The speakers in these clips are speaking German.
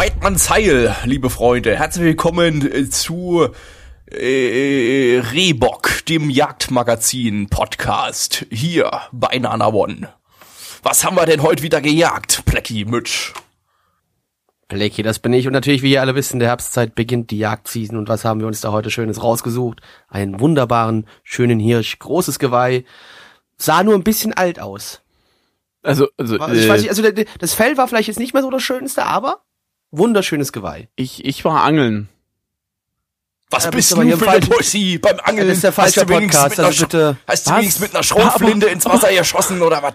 Weidmanns Heil, liebe Freunde. Herzlich willkommen äh, zu äh, Rehbock, dem Jagdmagazin Podcast hier bei Nana One. Was haben wir denn heute wieder gejagt, Plecki Mütsch? Blackie, das bin ich. Und natürlich, wie ihr alle wissen, der Herbstzeit beginnt die Jagdseason. Und was haben wir uns da heute Schönes rausgesucht? Einen wunderbaren, schönen Hirsch, großes Geweih. Sah nur ein bisschen alt aus. Also, also, Also ich äh, weiß nicht, also das Fell war vielleicht jetzt nicht mehr so das Schönste, aber wunderschönes Geweih. ich, ich war angeln. Was Ja, bist bist du hier für eine Pussy beim Angeln? das ist der falsche Hast du wenigstens Podcast, mit einer also Sch- bitte. Hast du wenigstens mit einer Schrotflinte ins Wasser geschossen oder was?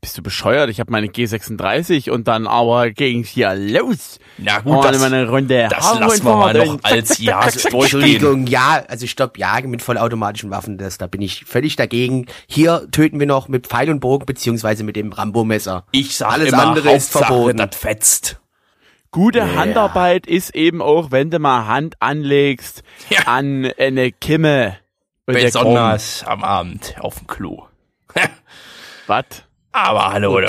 Bist du bescheuert? Ich habe meine G36 und dann aber ging's hier los. Na gut, Und das, meine Runde das lassen wir mal noch und als Ja. Entschuldigung, ja, also stopp, jagen mit vollautomatischen Waffen, das, da bin ich völlig dagegen. Hier töten wir noch mit Pfeil und Bogen, beziehungsweise mit dem Rambo-Messer. Ich sag Alles immer, andere ist Hauptsache, verboten. das fetzt. Gute Handarbeit ist eben auch, wenn du mal Hand anlegst Ja. an eine Kimme. Und der Besonders am Abend auf dem Klo. Was? Aber hallo, du.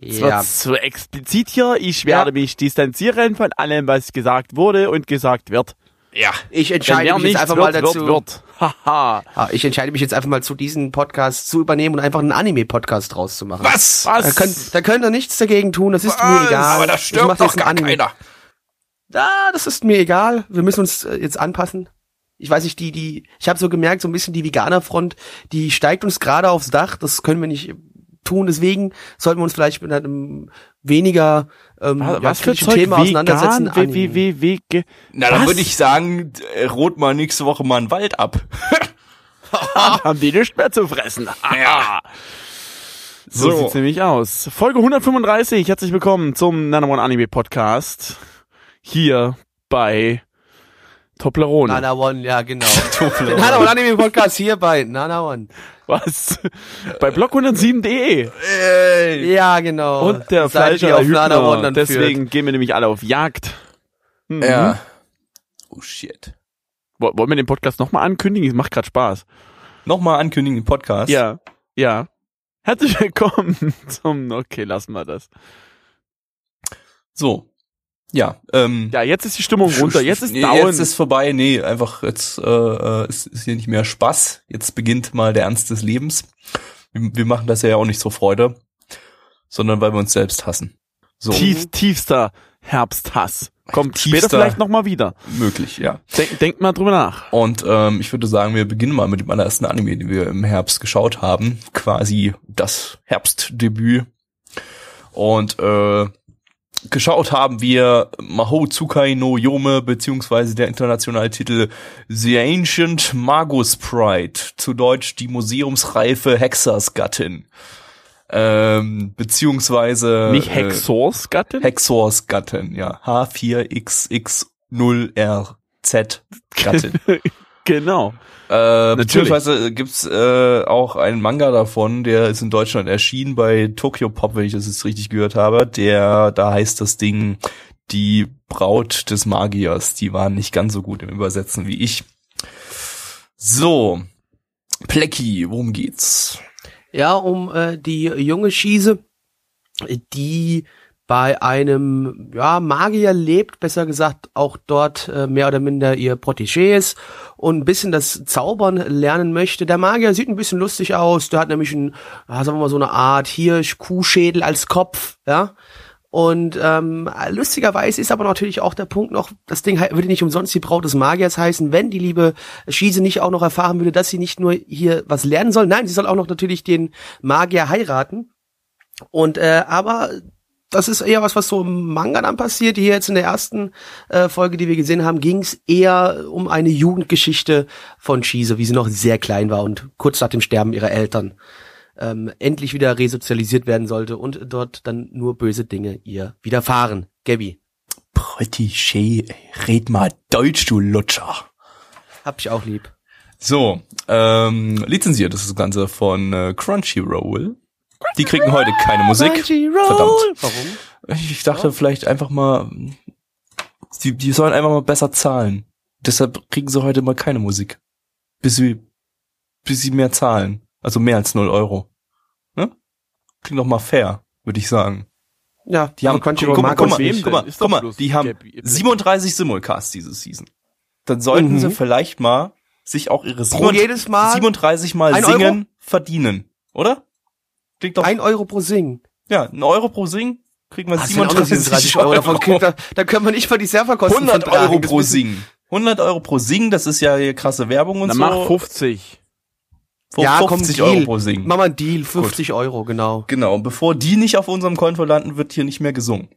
Es Ja, wird zu explizit hier. Ich werde mich distanzieren von allem, was gesagt wurde und gesagt wird. Ja. ich entscheide mich jetzt einfach wird, mal dazu. wird, wird. Haha. Ah, ich entscheide mich jetzt einfach mal zu diesem Podcast zu übernehmen und einfach einen Anime-Podcast draus zu machen. Was? Da Was? könnt, da könnt ihr nichts dagegen tun, das ist mir Was? egal. Aber da Ich stirbt doch jetzt gar einen Anime. keiner. Ah, das ist mir egal. Wir müssen uns äh, jetzt anpassen. Ich weiß nicht, die, die, ich habe so gemerkt, so ein bisschen die Veganerfront, die steigt uns gerade aufs Dach. Das können wir nicht tun. Deswegen sollten wir uns vielleicht mit einem weniger ähm, Was, ja, was für Zeug? Thema auseinandersetzen. Vegan, wie, wie, wie, wie, Na, dann würde ich sagen, äh, rot mal nächste Woche mal einen Wald ab. haben die nichts mehr zu fressen. Ja. So, So. sieht's nämlich aus. Folge 135, herzlich willkommen zum Nano One Anime Podcast. Hier bei Toblerone. Nana One, ja genau. Der Nana One Anime Podcast hier bei Nana One. Was? bei blog107.de. Äh, Ja, genau. Und der Fleischer Hübner. Deswegen führt. gehen wir nämlich alle auf Jagd. Mhm. ja. Oh shit. Wo- Wollen wir den Podcast nochmal ankündigen? Es macht gerade Spaß. Nochmal ankündigen, Podcast. Ja, ja. Herzlich willkommen zum, okay, lassen wir das. So. Ja, ähm. Ja, jetzt ist die Stimmung runter, jetzt ist down. Jetzt ist vorbei. Nee, einfach jetzt äh, äh, ist, ist hier nicht mehr Spaß. Jetzt beginnt mal der Ernst des Lebens. Wir, wir machen das ja auch nicht so Freude, sondern weil wir uns selbst hassen. So Tief, tiefster Herbsthass. Kommt später Tiefster- vielleicht nochmal wieder. möglich, ja. Denk, denkt mal drüber nach. Und ähm, ich würde sagen, wir beginnen mal mit dem allerersten Anime, den wir im Herbst geschaut haben. Quasi das Herbstdebüt. Und äh, geschaut haben wir Mahou Tsukai no Yome, beziehungsweise der internationale Titel The Ancient Magus Pride, zu Deutsch die museumsreife Hexersgattin. Ähm, beziehungsweise Nicht äh, Hexors Gattin? Hexors Gattin, ja. H4XX0RZ Gattin. Genau. Äh, Natürlich. beziehungsweise gibt's äh, auch einen Manga davon, der ist in Deutschland erschienen bei Tokyo Pop, wenn ich das jetzt richtig gehört habe. Der, da heißt das Ding die Braut des Magiers. Die waren nicht ganz so gut im Übersetzen wie ich. So, Plecki, worum geht's? Ja, um äh, die junge Schiese, die bei einem ja, Magier lebt, besser gesagt auch dort äh, mehr oder minder ihr Protégé ist und ein bisschen das Zaubern lernen möchte. Der Magier sieht ein bisschen lustig aus, der hat nämlich ein, sagen wir mal so eine Art Hirsch-Kuhschädel als Kopf, ja. Und ähm, lustigerweise ist aber natürlich auch der Punkt noch, das Ding würde nicht umsonst die Braut des Magiers heißen, wenn die liebe Schiese nicht auch noch erfahren würde, dass sie nicht nur hier was lernen soll, nein, sie soll auch noch natürlich den Magier heiraten. Und äh, aber das ist eher was, was so im Manga dann passiert. Hier jetzt in der ersten äh, Folge, die wir gesehen haben, ging es eher um eine Jugendgeschichte von Schiese, wie sie noch sehr klein war und kurz nach dem Sterben ihrer Eltern ähm, endlich wieder resozialisiert werden sollte und dort dann nur böse Dinge ihr widerfahren. Gabby. Protégé, red mal Deutsch, du Lutscher. Hab ich auch lieb. So, ähm, lizenziert ist das Ganze von äh, Crunchyroll. Die kriegen heute keine Musik. Verdammt. Warum? Ich dachte vielleicht einfach mal, die, die sollen einfach mal besser zahlen. Deshalb kriegen sie heute mal keine Musik. Bis sie, bis sie mehr zahlen. Also mehr als 0 Euro. Ne? Klingt doch mal fair, würde ich sagen. Ja, Die haben, guck, guck, uns mal, wem guck mal, guck mal, die haben Gabi- 37 Simulcasts diese Season. Dann sollten Mhm. sie vielleicht mal sich auch ihre Pro jedes Mal 37 Mal singen verdienen, oder? Klingt doch, ein Euro pro Sing. ja, ein Euro pro Sing kriegen wir Das sind auch noch 37 37 Euro. Davon kriegt, da, da können wir nicht für die Serverkosten 100 von tragen. Euro pro Sing. 100 Euro pro Sing, das ist ja hier krasse Werbung und Dann so. mach 50. Ja, komm, 50 Deal. Euro pro Sing. Mach mal einen Deal, 50 Euro, genau. Genau, und bevor die nicht auf unserem Konto landen, wird hier nicht mehr gesungen.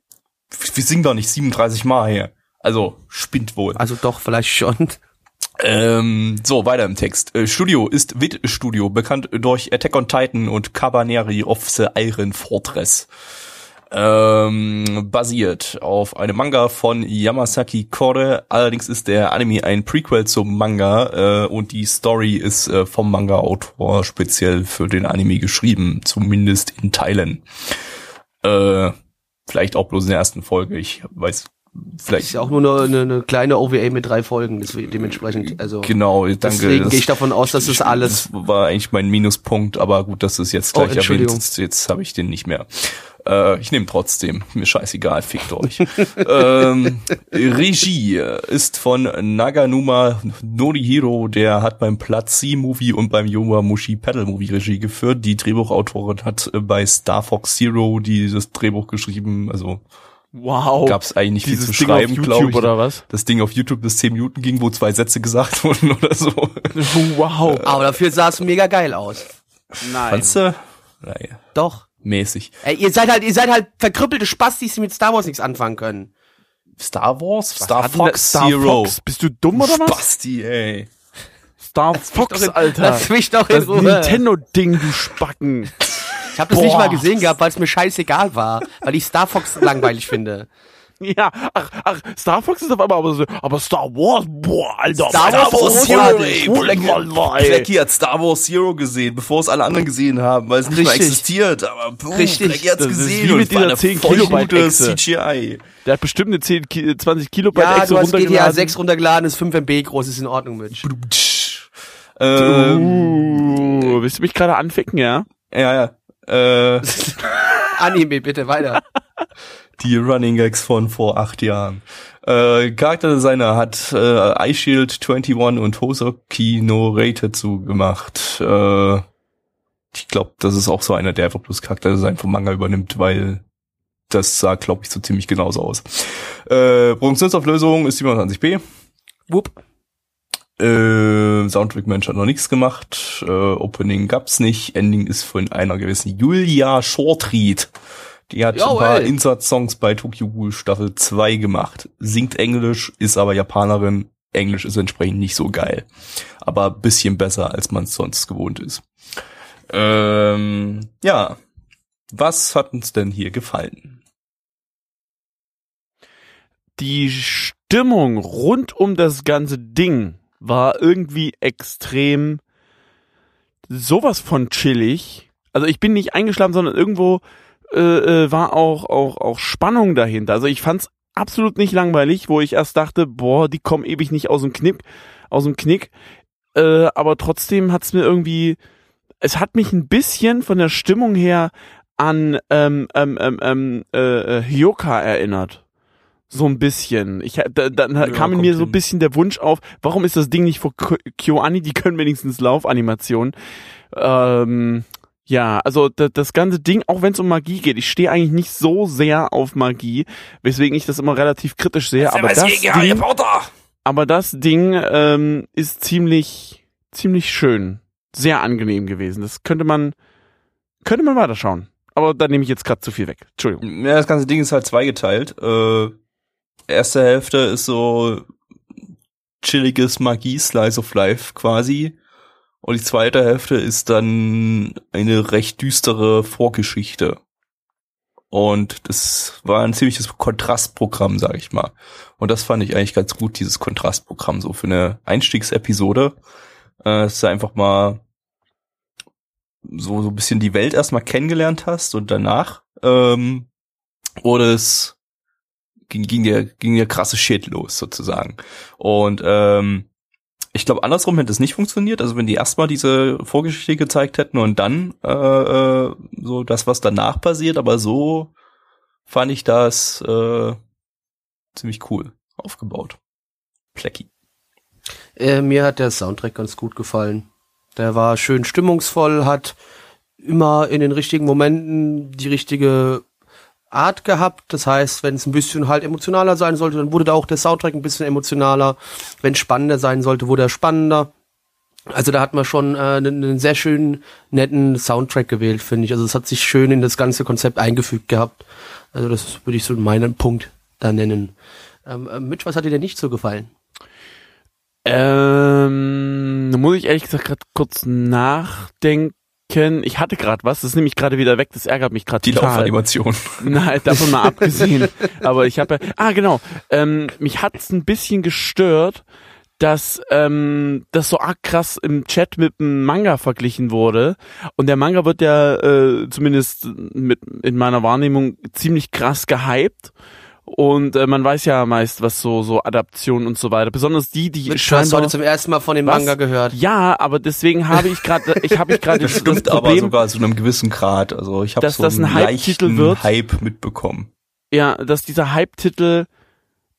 Wir singen doch nicht 37 Mal hier. Also, spinnt wohl. Also doch, vielleicht schon. Ähm, so, weiter im Text. Äh, Studio ist Wit Studio, bekannt durch Attack on Titan und Cabaneri of the Iron Fortress. Ähm, basiert auf einem Manga von Yamasaki Kore. Allerdings ist der Anime ein Prequel zum Manga äh, und die Story ist äh, vom Manga-Autor speziell für den Anime geschrieben, zumindest in Teilen. Äh, vielleicht auch bloß in der ersten Folge. Ich weiß, vielleicht Ist ja auch nur eine, eine, eine kleine OVA mit drei Folgen, dementsprechend, also Genau, danke. deswegen gehe ich davon aus, dass das alles. Das war eigentlich mein Minuspunkt, aber gut, dass du es jetzt Oh, gleich erwähnt. Entschuldigung. Jetzt, habe ich den nicht mehr. Äh, ich nehme trotzdem. Mir scheißegal, fickt euch. ähm, Regie ist von Naganuma Norihiro, der hat beim Platz C-Movie und beim Yowamushi Paddle Movie Regie geführt. Die Drehbuchautorin hat äh, bei Star Fox Zero dieses Drehbuch geschrieben. Also Wow. gab's eigentlich nicht viel zu Ding schreiben, YouTube glaube ich. oder was? Das Ding auf YouTube bis 10 Minuten ging, wo zwei Sätze gesagt wurden oder so. Wow. Aber dafür sah es mega geil aus. Nein. Fandst du? Naja, Doch. mäßig. Ey, ihr seid halt, ihr seid halt verkrüppelte Spastis, die mit Star Wars nichts anfangen können. Star Wars? Star denn der Fox Star Zero. Fox? Bist du dumm oder was? Spasti, ey. Star Fox, Alter. Lass mich doch in Das Ruhe. Nintendo-Ding, du Spacken. Ich habe das nicht mal gesehen gehabt, weil es mir scheißegal war, weil ich Star Fox langweilig finde. Ja, ach, ach, Star Fox ist auf einmal aber so, aber Star Wars, boah, Alter. Star Alter, Wars Zero, ey. Blackie, hat Star Wars Zero gesehen, bevor es alle anderen gesehen haben, weil es nicht mehr existiert. Aber boom, Richtig. Blackie hat's Das ist gesehen wie und mit war dieser eine 10 voll Kilobyte Echse. CGI. Der hat bestimmt eine 10, Ki- 20 Kilobyte Ja, Echse du hast GTA runtergeladen. 6 runtergeladen, ist 5 MB groß, ist in Ordnung, Mitch. Ähm, Uh, willst du mich gerade anficken, ja? ja, ja. Äh, Anime, bitte, weiter. die Running Gags von vor acht Jahren. Äh, Charakterdesigner hat äh, iShield 21 und Hosoki no Reitetsu gemacht. Äh, ich glaube, das ist auch so einer, der einfach bloß Charakterdesign vom Manga übernimmt, weil das sah, glaube ich, so ziemlich genauso aus. Äh, Produktionsauflösung ist 27p. Wupp. Äh, Soundtrack Mensch hat noch nichts gemacht. Äh, Opening gab's nicht. Ending ist von einer gewissen Julia Shortreed. Die hat Jawohl. ein paar Insert-Songs bei Tokyo Ghoul Staffel 2 gemacht. Singt Englisch, ist aber Japanerin. Englisch ist entsprechend nicht so geil. Aber bisschen besser, als man es sonst gewohnt ist. Ähm, ja. Was hat uns denn hier gefallen? Die Stimmung rund um das ganze Ding war irgendwie extrem sowas von chillig. Also ich bin nicht eingeschlafen, sondern irgendwo äh, äh, war auch, auch, auch Spannung dahinter. Also ich fand's absolut nicht langweilig, wo ich erst dachte, boah, die kommen ewig nicht aus dem Knick, aus dem Knick. Äh, aber trotzdem hat's mir irgendwie, es hat mich ein bisschen von der Stimmung her an ähm, ähm, ähm, ähm, äh, äh, Hyoka erinnert. So ein bisschen. Ich, da, dann Ja, kam in mir so ein bisschen der Wunsch auf, warum ist das Ding nicht vor Kyo- KyoAni? Die können wenigstens Laufanimationen. Ähm, ja, also da, das ganze Ding, auch wenn es um Magie geht, ich stehe eigentlich nicht so sehr auf Magie, weswegen ich das immer relativ kritisch sehe. Aber das, Ding, aber das Ding ähm, ist ziemlich, ziemlich schön, sehr angenehm gewesen. Das könnte man, könnte man weiterschauen. Aber da nehme ich jetzt gerade zu viel weg. Entschuldigung. Ja, das ganze Ding ist halt zweigeteilt. Äh, erste Hälfte ist so chilliges Magie-Slice of Life quasi. Und die zweite Hälfte ist dann eine recht düstere Vorgeschichte. Und das war ein ziemliches Kontrastprogramm, sag ich mal. Und das fand ich eigentlich ganz gut, dieses Kontrastprogramm, so für eine Einstiegsepisode. Äh, dass du einfach mal so, so ein bisschen die Welt erstmal kennengelernt hast und danach ähm, wurde es ging, ging der ging der krasse Shit los sozusagen. Und ähm, ich glaube andersrum hätte es nicht funktioniert. Also wenn die erstmal diese Vorgeschichte gezeigt hätten und dann äh, äh, so das was danach passiert aber so fand ich das äh, ziemlich cool aufgebaut. Plecki Äh, mir hat der Soundtrack ganz gut gefallen. Der war schön stimmungsvoll, hat immer in den richtigen Momenten die richtige Art gehabt. Das heißt, wenn es ein bisschen halt emotionaler sein sollte, dann wurde da auch der Soundtrack ein bisschen emotionaler. Wenn spannender sein sollte, wurde er spannender. Also da hat man schon äh, einen, einen sehr schönen, netten Soundtrack gewählt, finde ich. Also es hat sich schön in das ganze Konzept eingefügt gehabt. Also das würde ich so meinen Punkt da nennen. Ähm, äh, Mitch, was hat dir denn nicht so gefallen? Ähm, da muss ich ehrlich gesagt gerade kurz nachdenken. Ich hatte gerade was, das ist nämlich gerade wieder weg, das ärgert mich gerade die total. Laufanimation Nein, davon mal abgesehen. Aber ich habe ja, ah genau, ähm, mich hat's ein bisschen gestört, dass ähm, das so arg krass im Chat mit dem Manga verglichen wurde. Und der Manga wird ja äh, zumindest mit in meiner Wahrnehmung ziemlich krass gehypt. Und äh, man weiß ja meist, was so so Adaptionen und so weiter, besonders die, die hast scheinbar heute zum ersten Mal von dem Was? Manga gehört. ja, aber deswegen habe ich gerade, ich habe ich gerade das das, stimmt das aber Problem, sogar zu einem gewissen Grad also ich habe Dass so das ein einen Hype-Titel wird? Hype mitbekommen ja, dass dieser Hype-Titel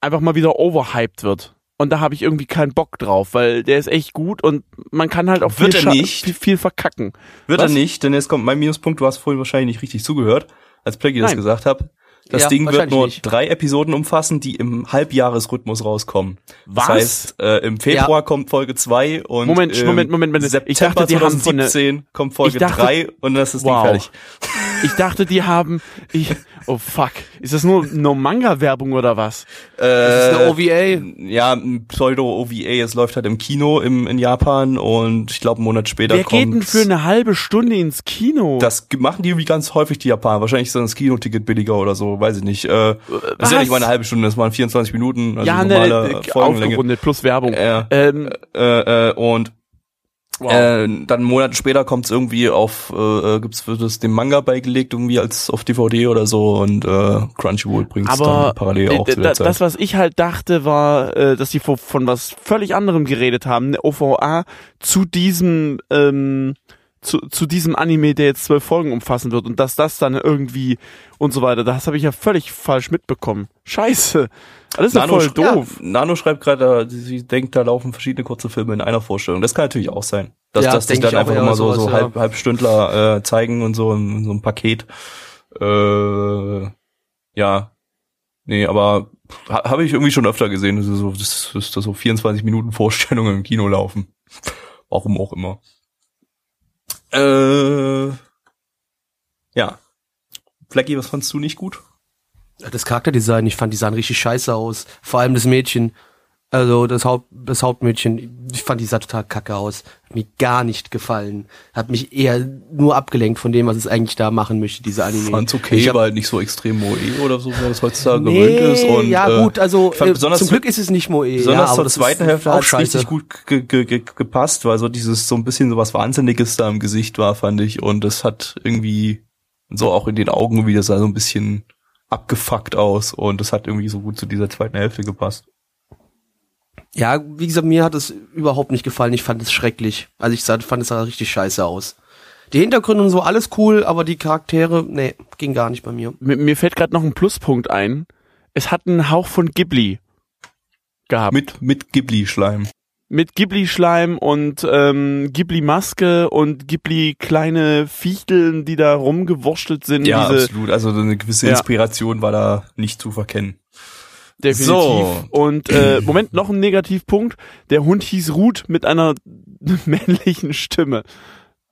einfach mal wieder overhyped wird. Und da habe ich irgendwie keinen Bock drauf, weil der ist echt gut und man kann halt auch viel, Wird er scha- nicht? viel, viel verkacken. Wird Was? er nicht, denn jetzt kommt mein Minuspunkt. Du hast vorhin wahrscheinlich nicht richtig zugehört, als Plaggy das gesagt hat. Das Ja, Ding wird nur nicht. drei Episoden umfassen, die im Halbjahresrhythmus rauskommen. Was? Das heißt, äh, im Februar kommt Folge zwei und Moment, im Moment, Moment, Moment. Ich September dachte, die haben von der- 2017 kommt Folge Ich dachte- drei und das ist Wow. Ding fertig. Ich dachte, die haben, ich, oh fuck, ist das nur, nur Manga-Werbung oder was? Das ist eine OVA. Äh, Ja, ein Pseudo-OVA, es läuft halt im Kino im, in Japan und ich glaube einen Monat später Wer kommt geht denn für eine halbe Stunde ins Kino? Das machen die irgendwie ganz häufig, die Japaner. Wahrscheinlich ist dann das Kinoticket billiger oder so, weiß ich nicht. Äh, das ist ja nicht mal eine halbe Stunde, das waren 24 Minuten, also ja, normale ne, äh, äh, Folgenlänge. aufgerundet plus Werbung. Äh, ähm, äh, äh, und wow. äh, dann einen Monat später kommt es irgendwie auf, äh, äh, gibt's wird es dem Manga beigelegt, irgendwie als auf DVD oder so und äh, Crunchyroll bringt es dann parallel auch zu der Zeit. das, was ich halt dachte, war, äh, dass die von, von was völlig anderem geredet haben, eine OVA zu diesem ähm, zu, zu diesem Anime, der jetzt zwölf Folgen umfassen wird und dass das dann irgendwie und so weiter. Das habe ich ja völlig falsch mitbekommen. Scheiße. Das ist Nano, voll doof. Ja, Nano schreibt gerade, äh, sie denkt, da laufen verschiedene kurze Filme in einer Vorstellung. Das kann natürlich auch sein. Dass, Ja, dass sich dann einfach immer so, sowas, so ja. halb, Halbstündler äh, zeigen und so in, in so einem Paket. Äh, ja. Nee, aber ha, habe ich irgendwie schon öfter gesehen, dass so, dass, dass da so 24 Minuten Vorstellungen im Kino laufen. Warum auch immer. Äh, ja. Flecky, was fandst du nicht gut? Das Charakterdesign, ich fand die sahen richtig scheiße aus. Vor allem das Mädchen. Also das Haupt, das Hauptmädchen, ich fand die sah total kacke aus. Hat mir gar nicht gefallen. Hat mich eher nur abgelenkt von dem, was es eigentlich da machen möchte, diese Anime. fand's okay, Ich hab- weil halt nicht so extrem Moe oder so, wie das heutzutage nee, gewöhnt ist. Und, ja äh, gut, also äh, zum zu- Glück ist es nicht Moe. Besonders ja, zur das zweiten Hälfte scheiße. richtig gut ge ge ge gepasst, weil so dieses so ein bisschen so was Wahnsinniges da im Gesicht war, fand ich. Und das hat irgendwie so auch in den Augen wieder so ein bisschen abgefuckt aus. Und das hat irgendwie so gut zu dieser zweiten Hälfte gepasst. Ja, wie gesagt, mir hat es überhaupt nicht gefallen. Ich fand es schrecklich. Also ich sah- fand es sah richtig scheiße aus. Die Hintergründe und so alles cool, aber die Charaktere, nee, ging gar nicht bei mir. Mir, mir fällt gerade noch ein Pluspunkt ein. Es hat einen Hauch von Ghibli gehabt. Mit, mit Ghibli-Schleim. mit Ghibli-Schleim und ähm, Ghibli-Maske und Ghibli-kleine Fichteln, die da rumgewurschtelt sind. Ja, diese, absolut. Also eine gewisse Ja. Inspiration war da nicht zu verkennen. Definitiv. So. Und äh, Moment, noch ein Negativpunkt. Der Hund hieß Ruth mit einer männlichen Stimme.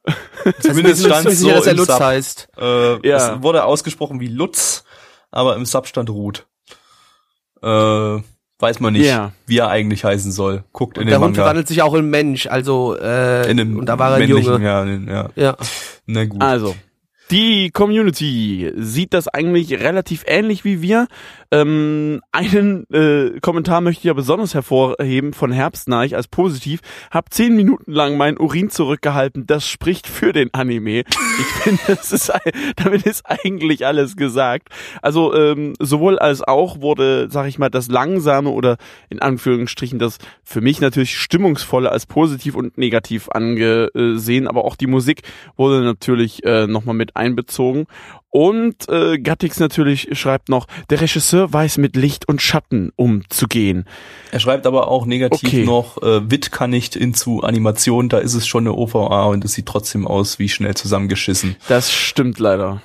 Zumindest stand so sicher, dass er im Lutz Sub. heißt. Äh, Ja. Es wurde ausgesprochen wie Lutz, aber im Sub stand Ruth. Äh, weiß man nicht, Ja. wie er eigentlich heißen soll. Guckt in der den Hund Manga. verwandelt sich auch in Mensch, also äh, in dem und da war er ein Junge. Ja, in- ja. Ja. Na gut. Also, Die Community sieht das eigentlich relativ ähnlich wie wir. Ähm, einen äh, Kommentar möchte ich ja besonders hervorheben von Herbstneich als positiv. Hab zehn Minuten lang meinen Urin zurückgehalten. Das spricht für den Anime. Ich finde, das ist, damit ist eigentlich alles gesagt. Also ähm, sowohl als auch wurde, sag ich mal, das langsame oder in Anführungsstrichen das für mich natürlich stimmungsvolle als positiv und negativ angesehen. Aber auch die Musik wurde natürlich äh, nochmal mit einbezogen. Und äh, Gattix natürlich schreibt noch, der Regisseur weiß mit Licht und Schatten umzugehen. Er schreibt aber auch negativ Okay. noch, äh, Wit kann nicht into Animation, da ist es schon eine OVA und es sieht trotzdem aus wie schnell zusammengeschissen. Das stimmt leider.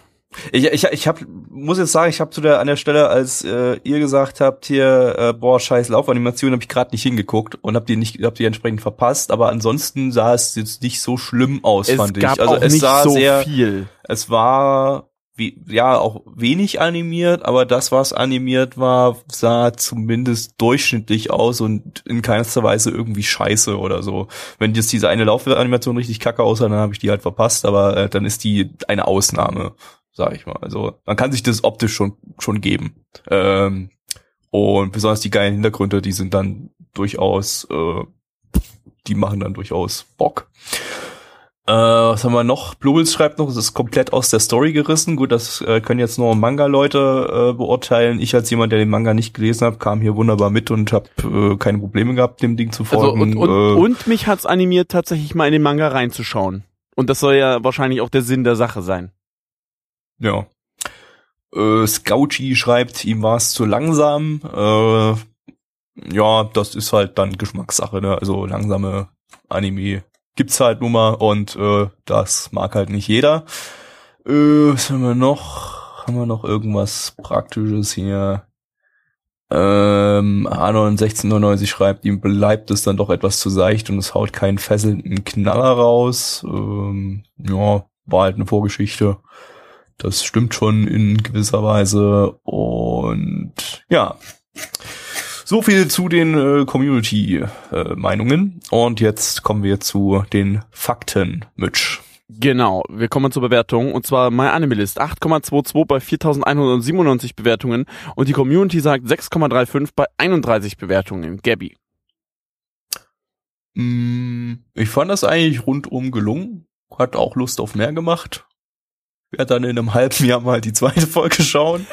Ich, ich, ich hab, muss jetzt sagen, ich habe zu der an der Stelle, als äh, ihr gesagt habt hier, äh, boah, scheiß Laufanimation, habe ich gerade nicht hingeguckt und hab die nicht, hab die entsprechend verpasst. Aber ansonsten sah es jetzt nicht so schlimm aus, Es fand gab ich. Also auch es nicht sah so sehr, viel. es war wie, ja auch wenig animiert, aber das, was animiert war, sah zumindest durchschnittlich aus und in keinster Weise irgendwie scheiße oder so. Wenn jetzt diese eine Laufanimation richtig kacke aussah, dann habe ich die halt verpasst, aber äh, dann ist die eine Ausnahme, sag ich mal. Also man kann sich das optisch schon schon geben. Ähm, und besonders die geilen Hintergründe, die sind dann durchaus, äh, die machen dann durchaus Bock. Äh, was haben wir noch? Bluebils schreibt noch, es ist komplett aus der Story gerissen. Gut, das äh, können jetzt nur Manga-Leute äh, beurteilen. Ich als jemand, der den Manga nicht gelesen hat, kam hier wunderbar mit und habe äh, keine Probleme gehabt, dem Ding zu Also, folgen. und, und, äh, und mich hat's animiert, tatsächlich mal in den Manga reinzuschauen. Und das soll ja wahrscheinlich auch der Sinn der Sache sein. Ja. Äh, Scouchy schreibt, ihm war es zu langsam. Äh, ja, das ist halt dann Geschmackssache, ne? Also langsame Anime gibt's halt nun mal und äh, das mag halt nicht jeder. Äh, was haben wir noch? Haben wir noch irgendwas Praktisches hier? Ähm, Anon 1699 schreibt, ihm bleibt es dann doch etwas zu seicht und es haut keinen fesselnden Knaller raus. Ähm, ja, war halt eine Vorgeschichte. Das stimmt schon in gewisser Weise. Und ja, so viel zu den äh, Community-Meinungen. Und jetzt kommen wir zu den Fakten, Mitch. Genau, wir kommen zur Bewertung und zwar MyAnimeList 8,22 bei 4197 Bewertungen und die Community sagt 6,35 bei 31 Bewertungen. Gabby. Mm, Ich fand das eigentlich rundum gelungen. Hat auch Lust auf mehr gemacht. Werde dann in einem halben Jahr mal die zweite Folge schauen.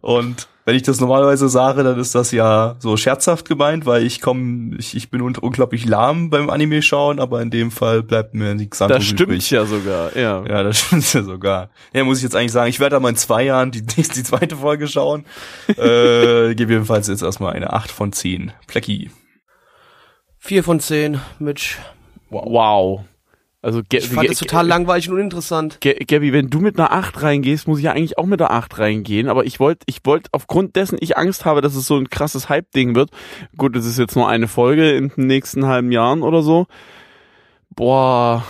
Und wenn ich das normalerweise sage, dann ist das ja so scherzhaft gemeint, weil ich komme, ich, ich bin un unglaublich lahm beim Anime schauen, aber in dem Fall bleibt mir nichts anderes Das stimmt übrig. ja sogar, ja. Ja, das stimmt ja sogar. Ja, muss ich jetzt eigentlich sagen, ich werde da mal in zwei Jahren die, die, die zweite Folge schauen. äh, gebe jedenfalls jetzt erstmal eine 8 von 10. Plecki. Vier von zehn, Mitch. Wow. Also Ga- Ich fand Ga- es total langweilig und uninteressant. Ga- Gabby, wenn du mit einer 8 reingehst, muss ich ja eigentlich auch mit einer 8 reingehen. Aber ich wollte, ich wollte aufgrund dessen ich Angst habe, dass es so ein krasses Hype-Ding wird. Gut, es ist jetzt nur eine Folge in den nächsten halben Jahren oder so. Boah.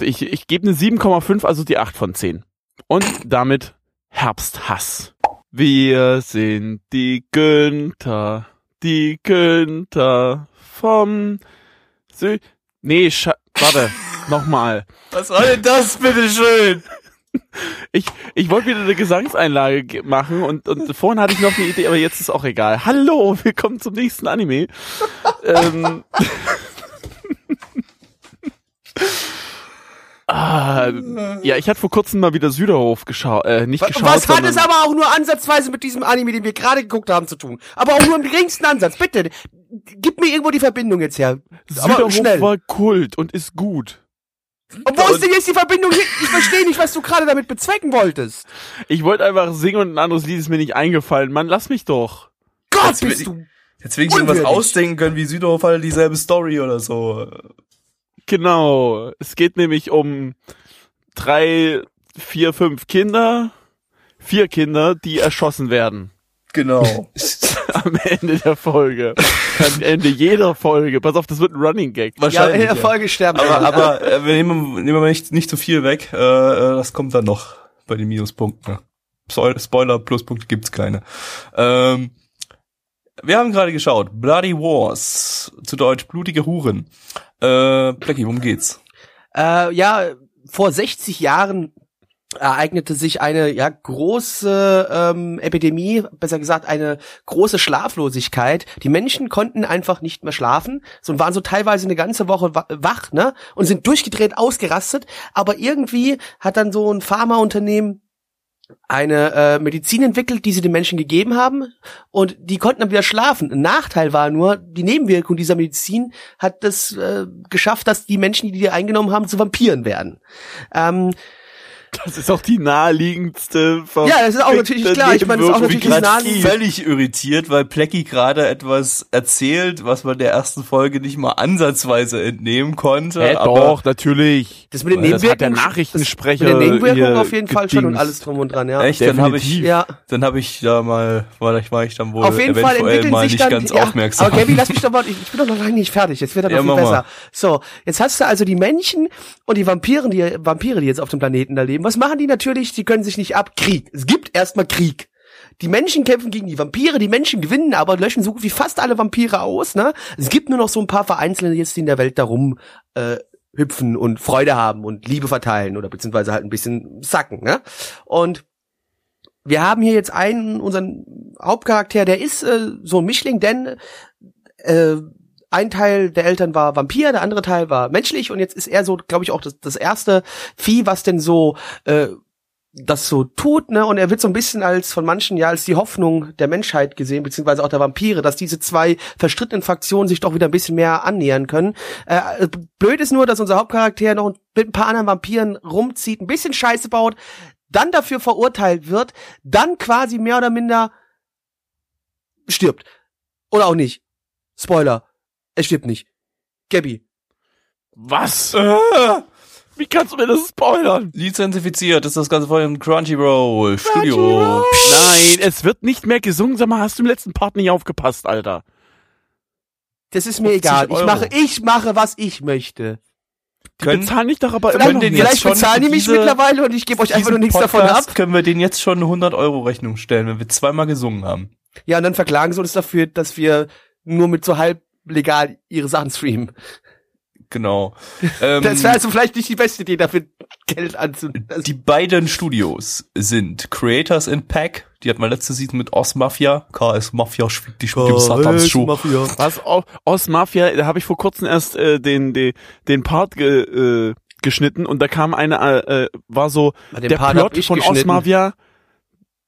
Ich, ich gebe eine 7,5, also die 8 von 10. Und damit Herbsthass. Wir sind die Günther, die Günther vom Sü... Nee, Scha warte, nochmal. Was war denn das, bitteschön? Ich, ich wollte wieder eine Gesangseinlage ge- machen und, und vorhin hatte ich noch eine Idee, aber jetzt ist auch egal. Hallo, willkommen zum nächsten Anime. ähm, ah, ja, ich hatte vor kurzem mal wieder Süderhof geschaut, äh, nicht geschaut. Was hat es aber auch nur ansatzweise mit diesem Anime, den wir gerade geguckt haben, zu tun? Aber auch nur im geringsten Ansatz. Bitte, gib mir irgendwo die Verbindung jetzt her. Aber Süderhof schnell. war Kult und ist gut. Und wo ist denn jetzt die Verbindung hin? Ich verstehe nicht, was du gerade damit bezwecken wolltest. Ich wollte einfach singen und ein anderes Lied ist mir nicht eingefallen. Mann, lass mich doch. Gott, Jetzt bist du. Jetzt will ich irgendwas Unwürdig. ausdenken können, wie Südhof hat dieselbe Story oder so. Genau. Es geht nämlich um drei, vier, fünf Kinder, vier Kinder, die erschossen werden. Genau. Am Ende der Folge. Am Ende jeder Folge. Pass auf, das wird ein Running Gag. Ja, in Wahrscheinlich. der Folge sterben Aber, alle. aber äh, wir nehmen, nehmen wir nicht, nicht zu viel weg. Äh, äh, das kommt dann noch bei den Minuspunkten. Spoil- Spoiler, Pluspunkte gibt's keine. Ähm, wir haben gerade geschaut. Bloody Wars. Zu Deutsch blutige Huren. Äh, Blackie, worum geht's? Äh, ja, vor 60 Jahren ereignete sich eine ja große ähm, Epidemie, besser gesagt eine große Schlaflosigkeit. Die Menschen konnten einfach nicht mehr schlafen, so und waren so teilweise eine ganze Woche wa- wach, ne, und sind durchgedreht, ausgerastet. Aber irgendwie hat dann so ein Pharmaunternehmen eine äh, Medizin entwickelt, die sie den Menschen gegeben haben und die konnten dann wieder schlafen. Ein Nachteil war nur, die Nebenwirkung dieser Medizin hat es äh, geschafft, dass die Menschen, die die eingenommen haben, zu Vampiren werden. Ähm, Das ist auch die naheliegendste Ja, das ist auch natürlich klar. Ich meine, das ist auch Ich bin natürlich gerade nahe- völlig irritiert, weil Plecky gerade etwas erzählt, was man der ersten Folge nicht mal ansatzweise entnehmen konnte. Hä, aber doch, natürlich. Das mit den Das hat der Nebenwirkungen- Nachrichtensprecher mit den Nebenwirkungen auf jeden Fall schon und alles drum und dran, ja. echt, dann habe ich. Ja, dann habe ich da mal, war ich, war ich dann wohl auf jeden Fall eventuell entwickeln mal sich nicht dann, ganz ja, aufmerksam. Aber Gabby, lass mich doch mal, ich, ich bin doch noch lange nicht fertig, jetzt wird er noch Ja, viel mach besser. mal. So, jetzt hast du also die Menschen und die Vampire, die Vampire, die jetzt auf dem Planeten da leben. Was machen die natürlich? Die können sich nicht ab. Krieg. Es gibt erstmal Krieg. Die Menschen kämpfen gegen die Vampire, die Menschen gewinnen, aber löschen so gut wie fast alle Vampire aus, ne? Es gibt nur noch so ein paar Vereinzelte jetzt, die in der Welt darum äh, hüpfen und Freude haben und Liebe verteilen oder beziehungsweise halt ein bisschen sacken, ne? Und wir haben hier jetzt einen, unseren Hauptcharakter, der ist äh, so ein Mischling, denn äh, ein Teil der Eltern war Vampir, der andere Teil war menschlich und jetzt ist er so, glaube ich, auch das, das erste Vieh, was denn so äh, das so tut, ne? Und er wird so ein bisschen als von manchen ja als die Hoffnung der Menschheit gesehen, beziehungsweise auch der Vampire, dass diese zwei verstrittenen Fraktionen sich doch wieder ein bisschen mehr annähern können. Äh, blöd ist nur, dass unser Hauptcharakter noch mit ein paar anderen Vampiren rumzieht, ein bisschen Scheiße baut, dann dafür verurteilt wird, dann quasi mehr oder minder stirbt. Oder auch nicht. Spoiler. Er stirbt nicht. Gabby. Was? Äh, Wie kannst du mir das spoilern? lizenzifiziert ist das Ganze von Crunchyroll Studio. Nein, es wird nicht mehr gesungen. Sag mal, hast du im letzten Part nicht aufgepasst, Alter? Das ist mir 50 egal. Ich mache, ich mache, was ich möchte. Die Können- bezahlen dich doch aber Vielleicht, immer noch den nicht. jetzt vielleicht schon bezahlen die mich diese- mittlerweile und ich gebe euch einfach nur nichts davon Podcast ab. Können wir den jetzt schon eine 100 Euro Rechnung stellen, wenn wir zweimal gesungen haben? Ja, und dann verklagen sie uns dafür, dass wir nur mit so halb legal ihre Sachen streamen. Genau. Ähm, Das wäre also vielleicht nicht die beste Idee, dafür Geld anzunehmen. die beiden Studios sind Creators in Pack, die hat man letzte Season mit Oz Mafia, KS Mafia spielt die im Satans Show. Was? O- Os Mafia, da habe ich vor kurzem erst äh, den, den, den Part ge, äh, geschnitten und da kam eine, äh, äh, war so, Den der Part Plot von Os geschnitten. Mafia,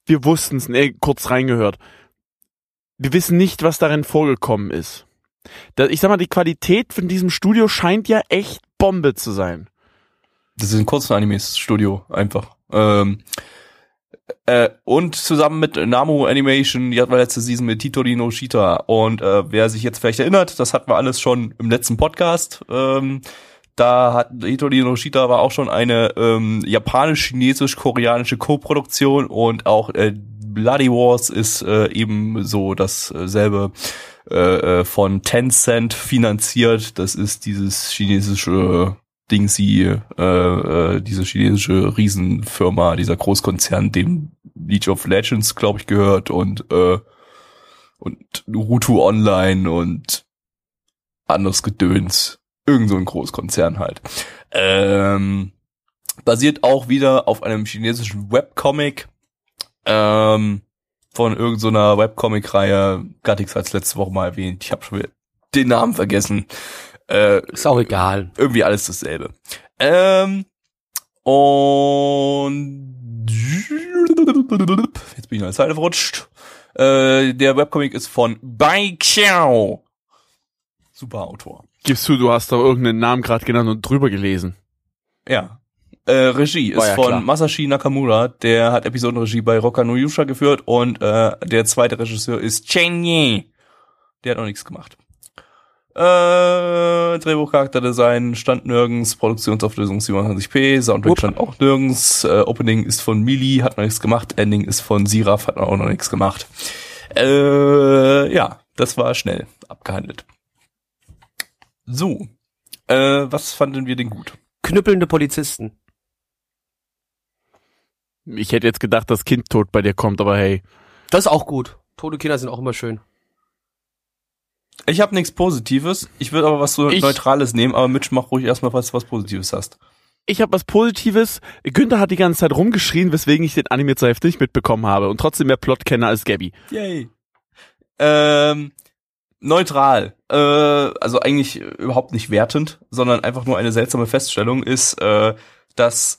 wir wussten es, nee, kurz reingehört. Wir wissen nicht, was darin vorgekommen ist. Ich sag mal, die Qualität von diesem Studio scheint ja echt Bombe zu sein. Das ist ein Kurzen-Animes-Studio, einfach. Ähm, äh, und zusammen mit Namu Animation, die hatten wir letzte Season mit Titori no Shita. Und äh, wer sich jetzt vielleicht erinnert, das hatten wir alles schon im letzten Podcast. Ähm, da hat Hitori no Shita war auch schon eine ähm, japanisch-chinesisch-koreanische Co-Produktion und auch äh, Bloody Wars ist äh, eben so dasselbe äh, äh, von Tencent finanziert. Das ist dieses chinesische Dingsy, äh, äh, diese chinesische Riesenfirma, dieser Großkonzern, dem League of Legends, glaube ich, gehört und äh, und Rutu Online und anderes Gedöns. Irgend so ein Großkonzern halt. Ähm, basiert auch wieder auf einem chinesischen Webcomic ähm, von irgendeiner Webcomic-Reihe. Gattix hat es letzte Woche mal erwähnt. Ich habe schon wieder den Namen vergessen. Äh, Ist auch egal. irgendwie alles dasselbe. Ähm, und jetzt bin ich in der Zeile verrutscht. Äh, der Webcomic ist von Bai Xiao. Super Autor. Gibst du, du hast doch irgendeinen Namen gerade genannt und drüber gelesen. Ja. Äh, Regie ist ja von klar. Masashi Nakamura, der hat Episodenregie bei Roka no Yusha geführt und äh, der zweite Regisseur ist Chen Ye. Der hat noch nichts gemacht. Äh, Drehbuch, Charakterdesign stand nirgends, Produktionsauflösung 27p, Soundtrack Upp. stand auch nirgends, äh, Opening ist von Mili, hat noch nichts gemacht, Ending ist von Siraf, hat auch noch nichts gemacht. Äh, ja, das war schnell abgehandelt. So, äh, was fanden wir denn gut? Knüppelnde Polizisten. Ich hätte jetzt gedacht, dass Kind tot bei dir kommt, aber hey. Das ist auch gut. Tote Kinder sind auch immer schön. Ich habe nichts Positives. Ich würde aber was so Ich- Neutrales nehmen, aber Mitch, mach ruhig erstmal, was was Positives hast. ich habe was Positives. Günther hat die ganze Zeit rumgeschrien, weswegen ich den Anime zur Hälfte nicht mitbekommen habe und trotzdem mehr Plot kenne als Gabby. Yay. Ähm, neutral. Äh, also eigentlich überhaupt nicht wertend, sondern einfach nur eine seltsame Feststellung ist, äh, dass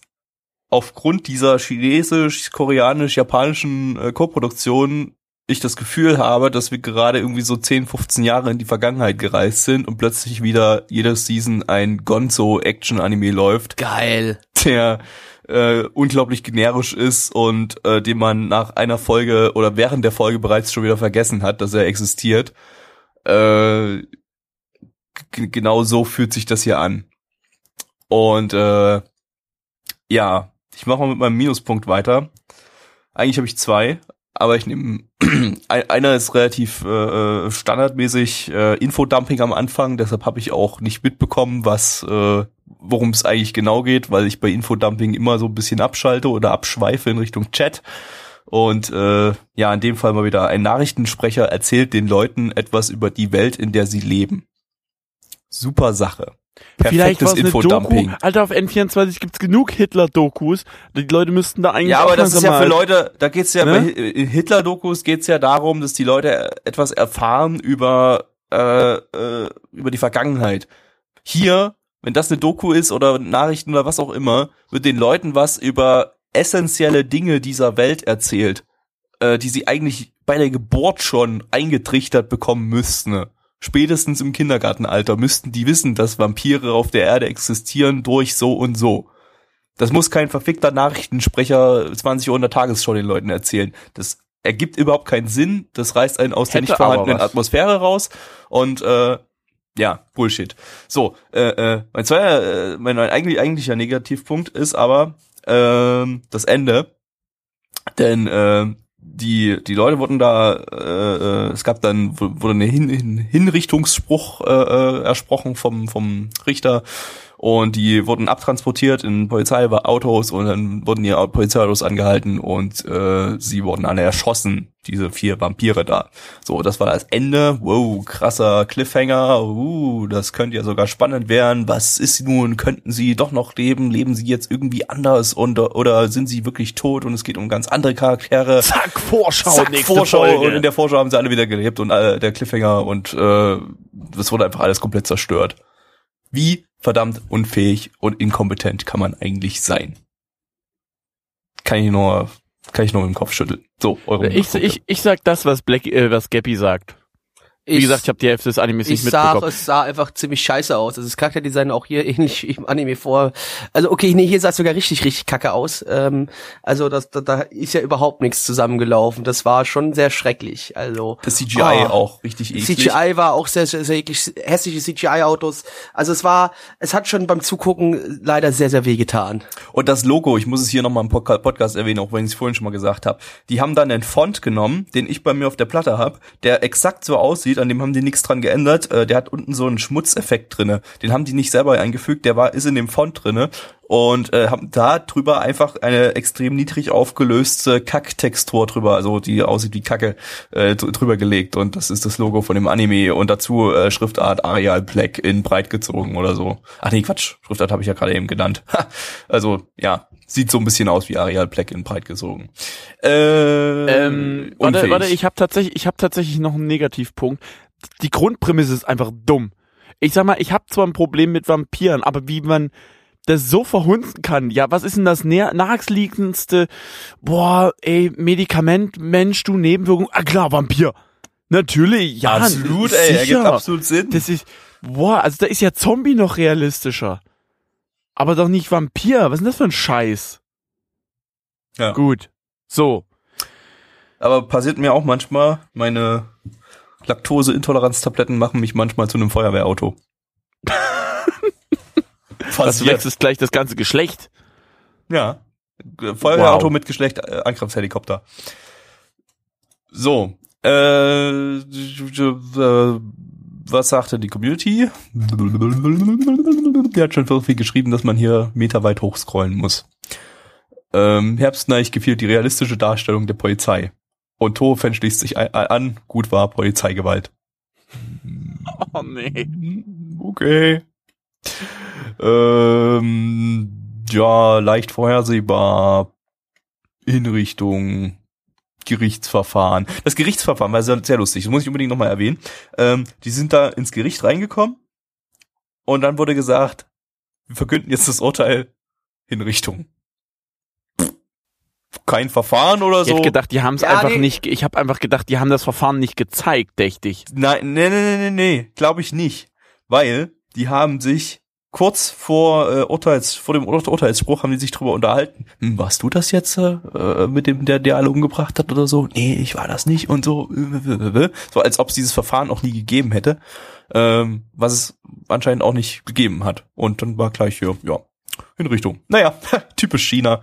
aufgrund dieser chinesisch, koreanisch, japanischen äh, Co-Produktion ich das Gefühl habe, dass wir gerade irgendwie so 10, 15 Jahre in die Vergangenheit gereist sind und plötzlich wieder jede Season ein Gonzo-Action-Anime läuft, Geil. der äh, unglaublich generisch ist und äh, den man nach einer Folge oder während der Folge bereits schon wieder vergessen hat, dass er existiert. Äh, genau so fühlt sich das hier an. Und äh, ja, ich mache mal mit meinem Minuspunkt weiter. Eigentlich habe ich zwei, aber ich nehme ein- einer ist relativ äh, standardmäßig äh, Infodumping am Anfang, deshalb habe ich auch nicht mitbekommen, was äh, worum es eigentlich genau geht, weil ich bei Infodumping immer so ein bisschen abschalte oder abschweife in Richtung Chat. Und äh, ja, in dem Fall mal wieder ein Nachrichtensprecher erzählt den Leuten etwas über die Welt, in der sie leben. Super Sache. Vielleicht Perfektes war es eine Doku. Infodumping. Alter, auf N24 gibt's genug Hitler-Dokus. Die Leute müssten da eigentlich Ja, aber das ist ja für Leute, da geht's ja Ne? bei in Hitler-Dokus geht's ja darum, dass die Leute etwas erfahren über äh, äh, über die Vergangenheit. Hier, wenn das eine Doku ist oder Nachrichten oder was auch immer, wird den Leuten was über essentielle Dinge dieser Welt erzählt, äh, die sie eigentlich bei der Geburt schon eingetrichtert bekommen müssten. Spätestens im Kindergartenalter müssten die wissen, dass Vampire auf der Erde existieren durch so und so. Das muss kein verfickter Nachrichtensprecher 20 Uhr in der Tagesschau den Leuten erzählen. Das ergibt überhaupt keinen Sinn. Das reißt einen aus der Hätte nicht vorhandenen. Atmosphäre raus. Und äh, ja, Bullshit. So, äh, äh, mein zweiter, äh, mein, mein eigentlich, eigentlicher Negativpunkt ist aber ähm, das Ende. Denn äh, die, die Leute wurden da, äh, äh, es gab dann, wurde eine Hin Hin Hinrichtungsspruch äh, äh, ersprochen vom, vom Richter und die wurden abtransportiert in Polizeiautos und dann wurden die Polizeiautos angehalten und äh, sie wurden alle erschossen, diese vier Vampire da. So, das war das Ende. Wow, krasser Cliffhanger. Uh, das könnte ja sogar spannend werden. Was ist nun? Könnten sie doch noch leben? Leben sie jetzt irgendwie anders und oder sind sie wirklich tot und es geht um ganz andere Charaktere? Zack, Vorschau, Zack, nächste Vorschau Folge. und in der Vorschau haben sie alle wieder gelebt und äh, der Cliffhanger und äh, das wurde einfach alles komplett zerstört. Wie verdammt unfähig und inkompetent kann man eigentlich sein? Kann ich nur, kann ich nur mit dem Kopf schütteln. So, eure ich, ich, ich sag das, was Black, äh, was Gappy sagt. Wie gesagt, ich habe die Hälfte des Animes nicht ich sag, mitbekommen. es sah einfach ziemlich scheiße aus. Also das Charakterdesign auch hier ähnlich wie im Anime vor. Also okay, nee, hier sah es sogar richtig, richtig kacke aus. Ähm, also das, da, da ist ja überhaupt nichts zusammengelaufen. Das war schon sehr schrecklich. Also das CGI Ah. auch richtig eklig. CGI war auch sehr, sehr, sehr eklig. Hässliche CGI-Autos. Also es war, es hat schon beim Zugucken leider sehr, sehr weh getan. Und das Logo, ich muss es hier nochmal im Podca- Podcast erwähnen, auch wenn ich es vorhin schon mal gesagt habe. Die haben dann einen Font genommen, den ich bei mir auf der Platte habe, der exakt so aussieht, an dem haben die nichts dran geändert. Äh, der hat unten so einen Schmutzeffekt drinne. Den haben die nicht selber eingefügt, der war ist in dem Font drinne und äh, haben da drüber einfach eine extrem niedrig aufgelöste Kacktextur drüber, also die aussieht wie Kacke, äh, dr- drüber gelegt und das ist das Logo von dem Anime und dazu äh, Schriftart Arial Black in breit gezogen oder so. Ach nee, Quatsch, Schriftart habe ich ja gerade eben genannt. Ha, also ja, sieht so ein bisschen aus wie Arial Black in breit gezogen. Äh, Ähm, warte, warte, ich habe tatsächlich, ich habe tatsächlich noch einen Negativpunkt. Die Grundprämisse ist einfach dumm. Ich sag mal, ich habe zwar ein Problem mit Vampiren, aber wie man das so verhunzen kann, ja, was ist denn das naheliegendste, boah, ey, Medikament, Mensch, du Nebenwirkung, ah klar, Vampir. Natürlich, ja, absolut, sicher. ey, ergibt absolut Sinn. Das ist, boah, also da ist ja Zombie noch realistischer. Aber doch nicht Vampir. Was ist denn das für ein Scheiß? Ja. Gut. So. Aber passiert mir auch manchmal, meine Laktoseintoleranztabletten machen mich manchmal zu einem Feuerwehrauto. Das Passiert. wechselt gleich das ganze Geschlecht. Ja. Feuerwehrauto Wow. mit Geschlecht, äh, Angriffshelikopter. So. Äh, äh, was sagte die Community? Die hat schon so viel geschrieben, dass man hier meterweit hochscrollen muss. Ähm, Herbstneich gefiel die realistische Darstellung der Polizei. Und Tofen schließt sich an, gut war Polizeigewalt. Oh nee. Okay. Ähm, ja, leicht vorhersehbar, Hinrichtung, Gerichtsverfahren. Das Gerichtsverfahren war sehr, sehr lustig, das muss ich unbedingt nochmal erwähnen. Ähm, die sind da ins Gericht reingekommen und dann wurde gesagt, wir verkünden jetzt das Urteil Hinrichtung. Kein Verfahren oder Ich so. hätte gedacht, die haben es Ja, einfach nee. nicht, ich habe einfach gedacht, die haben das Verfahren nicht gezeigt, dächte ich. Nein, nee, nee, nee, nee, nee, glaube ich nicht. Weil die haben sich kurz vor äh, Urteils, vor dem Ur Urteilsspruch haben die sich drüber unterhalten. Hm, warst du das jetzt äh, mit dem, der, der alle umgebracht hat oder so? Nee, ich war das nicht und so. So als ob es dieses Verfahren auch nie gegeben hätte. Ähm, was es anscheinend auch nicht gegeben hat. Und dann war gleich hier, ja, Hinrichtung. Naja, typisch China.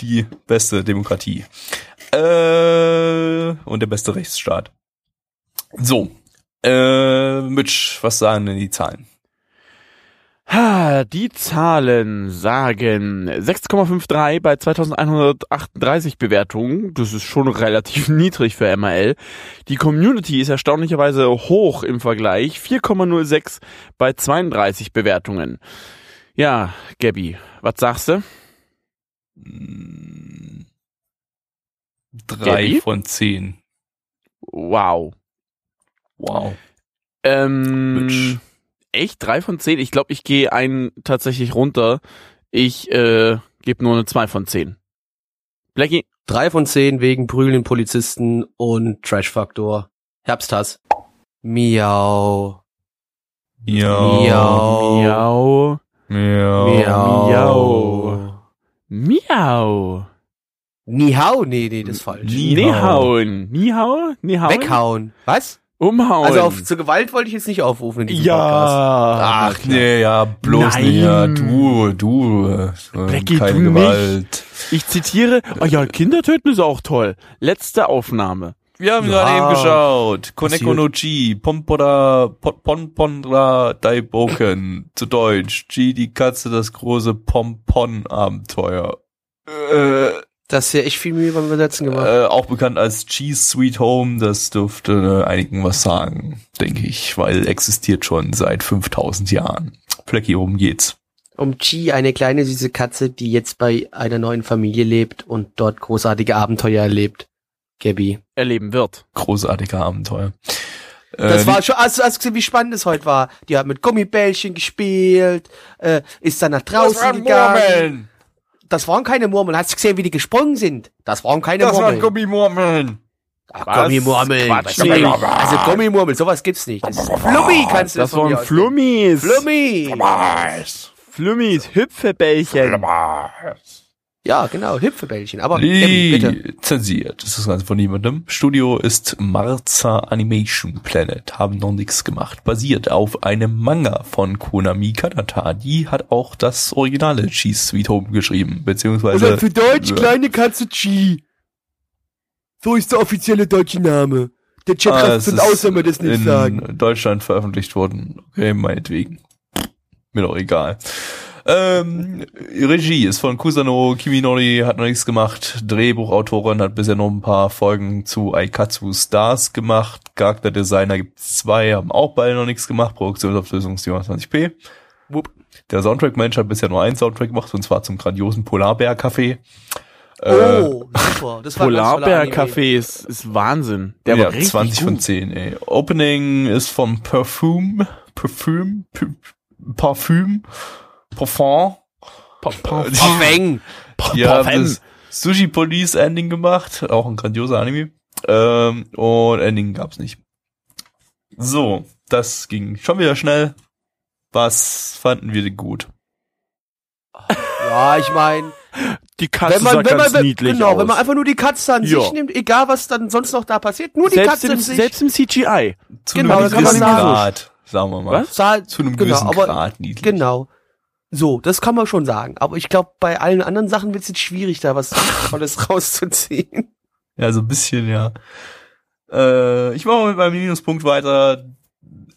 Die beste Demokratie. Äh, und der beste Rechtsstaat. So, äh, Mitch, was sagen denn die Zahlen? Die Zahlen sagen 6,53 bei 2138 Bewertungen. Das ist schon relativ niedrig für MRL. Die Community ist erstaunlicherweise hoch im Vergleich. 4,06 bei 32 Bewertungen. Ja, Gabby, was sagst du? Drei Gabby? von zehn. Wow. Wow. Ähm, Mitch. Echt? Drei von zehn? Ich glaube, ich gehe einen tatsächlich runter. Ich äh, gebe nur eine zwei von zehn. Blackie? Drei von zehn wegen prügelnden Polizisten und Trash-Faktor. Herbsthass. Miau. Ja. Miau. Miau. Miau. Miau. Miau. Nihau? Nee, nee, das ist falsch. Ni- Niehauen. Niehau? Niehauen? Weghauen. Was? Umhauen. Also auf, zur Gewalt wollte ich jetzt nicht aufrufen in diesem Podcast. ja. Ach nee, ja, bloß Nein. nicht. Ja, du, du. Äh, Blackie, keine du nicht. Gewalt. Ich zitiere, oh ja, Kinder töten ist auch toll. Letzte Aufnahme. Wir haben Ja. gerade eben geschaut. Koneko no Chi, Pompoda, Pon- Ponpondra Daiboken. Zu Deutsch. Chi, die Katze, das große Pompon-Abenteuer. Äh, Das ist ja echt viel Mühe beim Übersetzen gemacht. äh, auch bekannt als Cheese Sweet Home, das dürfte äh, einigen was sagen, denke ich, weil existiert schon seit 5000 Jahren. Flecki, worum geht's? Um Chi, eine kleine süße Katze, die jetzt bei einer neuen Familie lebt und dort großartige Abenteuer erlebt. Gabby. Erleben wird. Großartiger Abenteuer. Das Äh, war schon, hast, du- hast gesehen, wie spannend es heute war? Die hat mit Gummibällchen gespielt, äh, ist dann nach draußen gegangen. Das waren keine Murmeln. Hast du gesehen, wie die gesprungen sind? Das waren keine Das waren Murmeln. Gummimurmeln. Ach, Was? Gummimurmeln. Quatsch. Was soll ich- Also Gummimurmeln, sowas gibt's nicht. Das ist Flummi, kannst du Das von waren mir aus Flummis. nennen. Flummi. Flummis, Hüpfebällchen. Ja, genau, Hüpfebällchen. Aber. Lizenziert. Das ist das Ganze von niemandem. Studio ist Marza Animation Planet. Haben noch nichts gemacht. Basiert auf einem Manga von Konami Kanata. Die hat auch das originale Cheese Sweet Home geschrieben. Beziehungsweise. Deutsch Ja. kleine Katze Chi. So ist der offizielle deutsche Name. Der Chat Ah, ist aus, wenn wir das nicht in sagen. Deutschland veröffentlicht worden. Okay, meinetwegen. Mir doch egal. Ähm, Regie ist von Kusano Kiminori, hat noch nichts gemacht. Drehbuchautorin hat bisher noch ein paar Folgen zu Aikatsu Stars gemacht. Charakterdesigner gibt's zwei, haben auch beide noch nichts gemacht. Produktionsauflösung 27p. Wupp. Der Soundtrack-Mensch hat bisher nur einen Soundtrack gemacht, und zwar zum grandiosen Polarbär-Café. Äh, Oh, super. Das war. Polarbär-Café ist, ist Wahnsinn. Der ja, war richtig 20 von gut. 10, ey. Opening ist vom Perfume, Perfume, P- Parfüm, Parfum. Parfum. Die haben Parfum. das Sushi Police Ending gemacht, auch ein grandioser Anime. Ähm, und Ending gab's nicht. So, das ging schon wieder schnell. Was fanden wir denn gut? Ja, ich meine, Die Katze wenn man, sah wenn ganz man, niedlich genau, aus. wenn man einfach nur die Katze an Ja. sich nimmt, egal was dann sonst noch da passiert, nur die selbst, Katze im, an sich. selbst im CGI. Zu Genau, einem das kann man gewissen sagen. Grad, sagen wir mal. Was? Zu einem genau, gewissen aber, Grad niedlich. Genau. So, das kann man schon sagen. Aber ich glaube, bei allen anderen Sachen wird es jetzt schwierig, da was Tolles rauszuziehen. Ja, so ein bisschen, ja. Äh, ich mache mal mit meinem Minuspunkt weiter.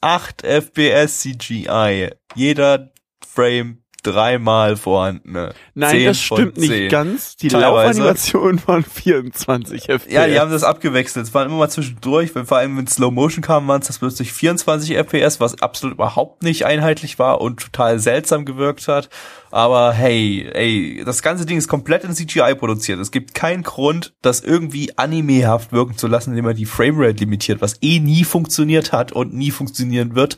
8 FPS CGI. Jeder Frame dreimal vorhandene. Nein, 10 das stimmt 10. nicht ganz. Die Teilweise. Laufanimation waren 24 FPS. Ja, die haben das abgewechselt. Es waren immer mal zwischendurch, wenn vor allem wenn Slow Motion kam, waren es das plötzlich 24 FPS, was absolut überhaupt nicht einheitlich war und total seltsam gewirkt hat. Aber hey, ey, das ganze Ding ist komplett in CGI produziert. Es gibt keinen Grund, das irgendwie animehaft wirken zu lassen, indem man die Framerate limitiert, was eh nie funktioniert hat und nie funktionieren wird.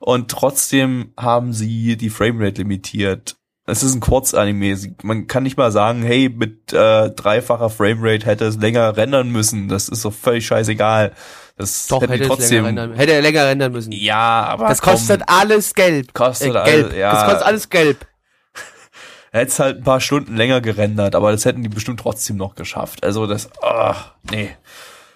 Und trotzdem haben sie die Framerate limitiert. Es ist ein Kurzanime. Man kann nicht mal sagen, hey, mit äh, dreifacher Framerate hätte es länger rendern müssen. Das ist doch völlig scheißegal. Das Doch, hätte, es trotzdem. länger rendern, hätte er länger rendern müssen. ja, aber das komm, kostet alles Gelb. Kostet äh, alles- gelb. ja. Das kostet alles Gelb. hätte es halt ein paar Stunden länger gerendert, aber das hätten die bestimmt trotzdem noch geschafft. Also das, ach, nee.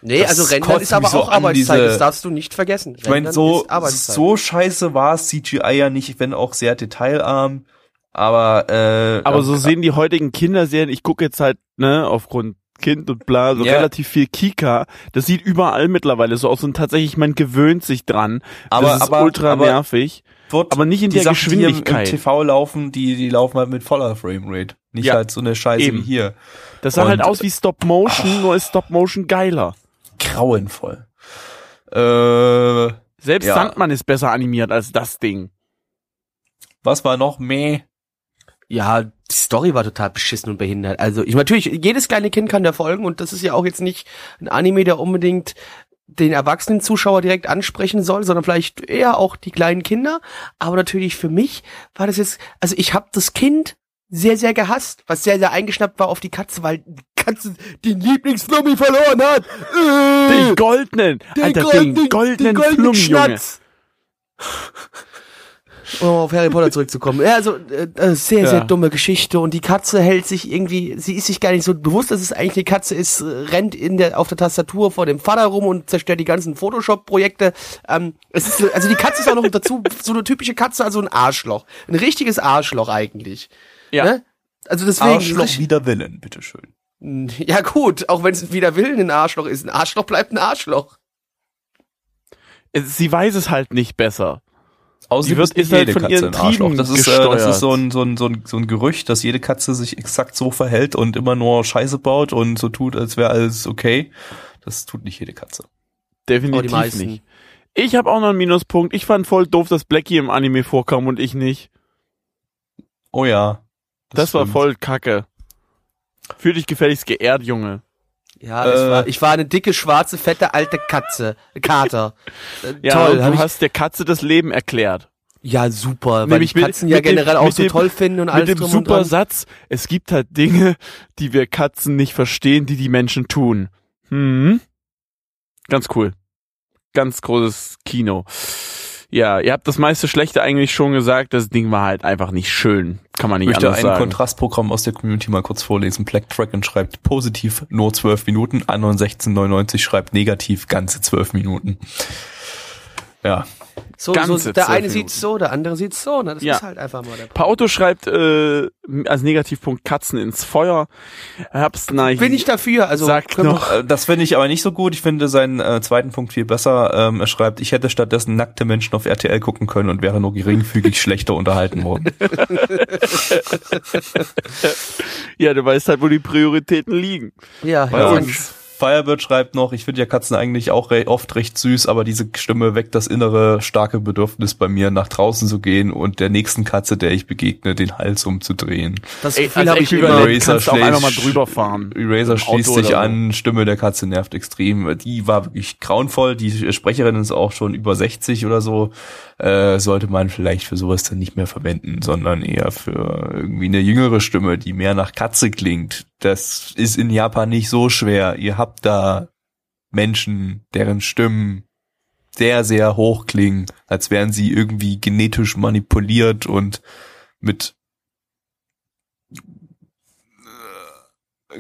Nee, Das also Rendern ist aber so auch Arbeitszeit. diese- das darfst du nicht vergessen. Ich meine, so, so scheiße war CGI ja nicht, wenn auch sehr detailarm. Aber, äh, Aber so sehen die heutigen Kinderserien, ich gucke jetzt halt, ne, aufgrund Kind und bla, so Ja. relativ viel Kika. Das sieht überall mittlerweile so aus und tatsächlich, man gewöhnt sich dran. Aber- das ist aber- ultra aber- nervig. wird aber nicht in die der Sachen, Die Geschwindigkeit. im, im TV laufen, die, die laufen halt mit voller Framerate. Nicht Ja, halt so eine Scheiße eben. wie hier. Das sah Und- halt aus wie Stop Motion, nur ist Stop Motion geiler. Grauenvoll. Äh, Selbst Ja. Sandmann ist besser animiert als das Ding. was war noch? Meh. Ja, die Story war total beschissen und behindert. Also, ich natürlich, jedes kleine Kind kann da folgen und das ist ja auch jetzt nicht ein Anime, der unbedingt den erwachsenen Zuschauer direkt ansprechen soll, sondern vielleicht eher auch die kleinen Kinder. Aber natürlich für mich war das jetzt, also ich habe das Kind sehr, sehr gehasst, was sehr, sehr eingeschnappt war auf die Katze, weil die Katze den Lieblingsflummi verloren hat. Äh, Den goldenen, Alter, golden- den goldenen goldenen Flummi. Um auf Harry Potter zurückzukommen. Ja, also äh, äh, sehr, Ja. sehr dumme Geschichte und die Katze hält sich irgendwie, sie ist sich gar nicht so bewusst, dass es eigentlich eine Katze ist, äh, rennt in der auf der Tastatur vor dem Vater rum und zerstört die ganzen Photoshop-Projekte. Ähm, es ist so- also die Katze ist auch noch dazu so eine typische Katze, also ein Arschloch, ein richtiges Arschloch eigentlich. Ja. Ne? Also deswegen Arschloch wider Willen, bitteschön. ja gut, auch wenn es wieder Willen ein Arschloch ist, ein Arschloch bleibt ein Arschloch. Sie weiß es halt nicht besser. Außerdem wird- ist halt jede von Katze ihren ein Arschloch. Das ist, äh, das ist so ein, so, ein, so, ein, so ein Gerücht, dass jede Katze sich exakt so verhält und immer nur Scheiße baut und so tut, als wäre alles okay. Das tut nicht jede Katze. Definitiv nicht. Ich habe auch noch einen Minuspunkt. Ich fand voll doof, dass Blackie im Anime vorkam und ich nicht. Oh ja. Das, war stimmt. voll kacke. Fühl dich gefälligst geehrt, Junge. Ja, Äh. war, ich war eine dicke, schwarze, fette, alte Katze. Kater. Äh, Ja, toll. du hast der Katze das Leben erklärt. ja, super. Weil Nämlich ich mit- Katzen ja mit dem- generell auch mit so dem- toll finden und alles Mit dem super. Satz, es gibt halt Dinge, die wir Katzen nicht verstehen, die die Menschen tun. Hm. Ganz cool. Ganz großes Kino. Ja, ihr habt das meiste Schlechte eigentlich schon gesagt. Das Ding war halt einfach nicht schön. Kann man Ich nicht möchte anders ein sagen. Kontrastprogramm aus der Community mal kurz vorlesen. Black Dragon schreibt positiv nur 12 Minuten, Anon 1699 schreibt negativ ganze 12 Minuten. Ja, So, so, der eine Minuten. sieht's so, der andere sieht's so. Ne? Das Ja. ist halt einfach mal der Pauto schreibt äh, als Negativpunkt Katzen ins Feuer. Herbstneich. Bin ich dafür? Also Sagt noch, Äh, Das finde ich aber nicht so gut. Ich finde seinen äh, zweiten Punkt viel besser. Ähm, er schreibt, ich hätte stattdessen nackte Menschen auf RTL gucken können und wäre nur geringfügig schlechter unterhalten worden. ja, du weißt halt, wo die Prioritäten liegen. Ja, Bei ja. uns. Firebird schreibt noch, ich finde ja Katzen eigentlich auch re oft recht süß, aber diese Stimme weckt das innere starke Bedürfnis bei mir, nach draußen zu gehen und der nächsten Katze, der ich begegne, den Hals umzudrehen. Das Gefühl als habe ich immer. Eraser kannst du auch einfach mal drüber fahren. Eraser schließt sich an, Stimme der Katze nervt extrem. Die war wirklich grauenvoll. Die Sprecherin ist auch schon über 60 oder so. Äh, sollte man vielleicht für sowas dann nicht mehr verwenden, sondern eher für irgendwie eine jüngere Stimme, die mehr nach Katze klingt. Das ist in Japan nicht so schwer. Ihr habt da Menschen, deren Stimmen sehr, sehr hoch klingen, als wären sie irgendwie genetisch manipuliert und mit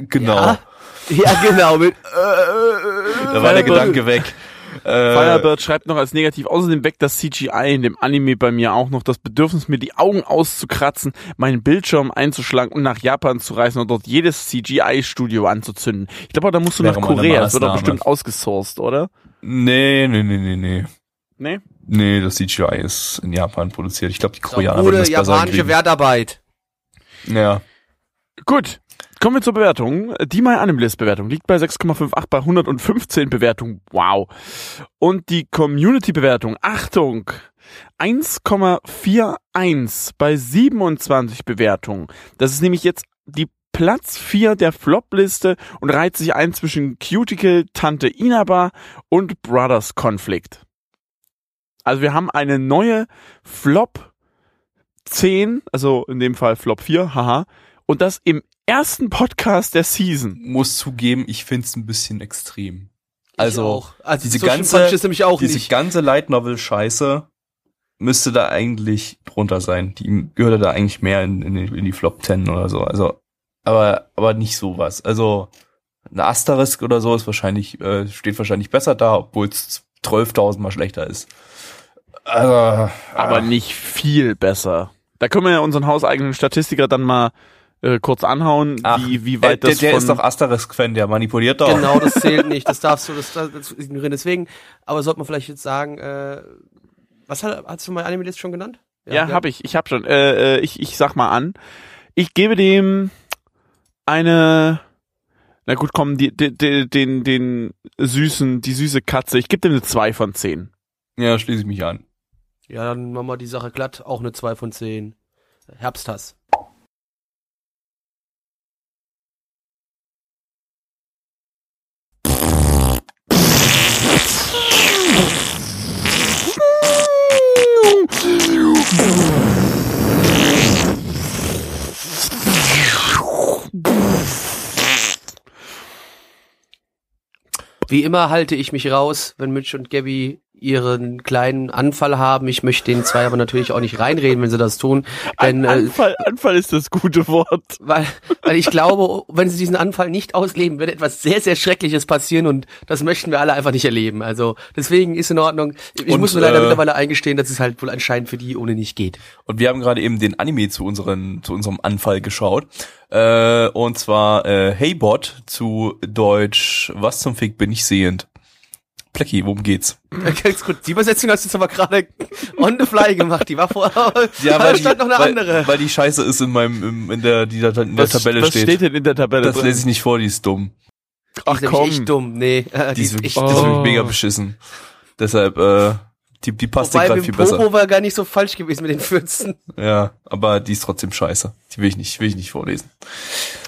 Genau. Ja, ja genau. Mit, Da war der Firebird- Gedanke weg. Äh, Firebird schreibt noch als negativ, außerdem weckt das CGI in dem Anime bei mir auch noch das Bedürfnis, mir die Augen auszukratzen, meinen Bildschirm einzuschlagen und nach Japan zu reisen und dort jedes CGI-Studio anzuzünden. Ich glaube, da musst du Wäre nach Korea, das wird doch bestimmt ausgesourced, oder? Nee, nee, nee, nee, nee. Nee? Nee, das CGI ist in Japan produziert. Ich glaube, die Koreaner würden gute das besser japanische hinkriegen. Wertarbeit. Ja. Gut. Kommen wir zur Bewertung. Die My Animalist Bewertung liegt bei 6,58 bei 115 Bewertungen. Wow. Und die Community Bewertung, Achtung, 1,41 bei 27 Bewertungen. Das ist nämlich jetzt die Platz 4 der Flop-Liste und reiht sich ein zwischen Cuticle, Tante Inaba und Brothers Conflict. Also wir haben eine neue Flop 10, also in dem Fall Flop 4, haha, und das im ersten Podcast der Season. Muss zugeben, ich find's ein bisschen extrem. Ich Also, auch. also diese so schlimm ganze- ich diese nicht. ganze Light Novel Scheiße müsste da eigentlich drunter sein. Die gehört da eigentlich mehr in, in, die- in die Flop 10 oder so. Also, aber, aber nicht sowas. Also, ein Asterisk oder so ist wahrscheinlich, äh, steht wahrscheinlich besser da, obwohl es 12.000 mal schlechter ist. Also, Aber nicht viel besser. Da können wir ja unseren hauseigenen Statistiker dann mal äh, kurz anhauen, Ach, wie, wie der, weit der, das der von... ist doch Asterisk-Fan, der manipuliert doch. Genau, das zählt nicht. Das darfst du, das, das, das ignorieren. Deswegen, aber sollte man vielleicht jetzt sagen, äh, was hat, hast du mal Anime-List schon genannt? ja, hab ich. Ich hab schon. Äh, äh, ich, ich sag mal an. Ich gebe dem eine... Na gut, komm, die, die, die, den, den süßen, die süße Katze. Ich gebe dem eine 2 von 10. Ja, schließe ich mich an. Ja, dann machen wir die Sache glatt. Auch eine 2 von 10. Herbsthass. Wie immer halte ich mich raus, wenn Mitch und Gabby ihren kleinen Anfall haben. Ich möchte den zwei aber natürlich auch nicht reinreden, wenn sie das tun. Denn, An, äh, Anfall, Anfall ist das gute Wort. weil, weil ich glaube, wenn sie diesen Anfall nicht ausleben, wird etwas sehr, sehr Schreckliches passieren und das möchten wir alle einfach nicht erleben. Also deswegen ist in Ordnung. Ich Und, muss mir leider äh, mittlerweile eingestehen, dass es halt wohl anscheinend für die ohne nicht geht. Und wir haben gerade eben den Anime zu unseren, zu unserem Anfall geschaut. Äh, und zwar äh, Heybot zu Deutsch, was zum Fick bin ich sehend? Plecki, worum geht's? Ganz gut, die Übersetzung hast du jetzt aber gerade on the fly gemacht. Die war vorher, Ja, da weil stand die, noch eine weil, andere. Weil die Scheiße ist in meinem, im, in der, die da in der Was, Tabelle was steht. steht denn in der Tabelle Das drin? lese ich nicht vor, die ist dumm. Ach die ist komm. echt dumm. Nee, äh, Die, ist wirklich, echt die ist wirklich Oh. mega beschissen. Deshalb, äh, die, die passt dir gerade viel dem Popo besser. war gar nicht so falsch gewesen mit den 14. Ja, aber die ist trotzdem scheiße. Die will ich nicht, will ich nicht vorlesen.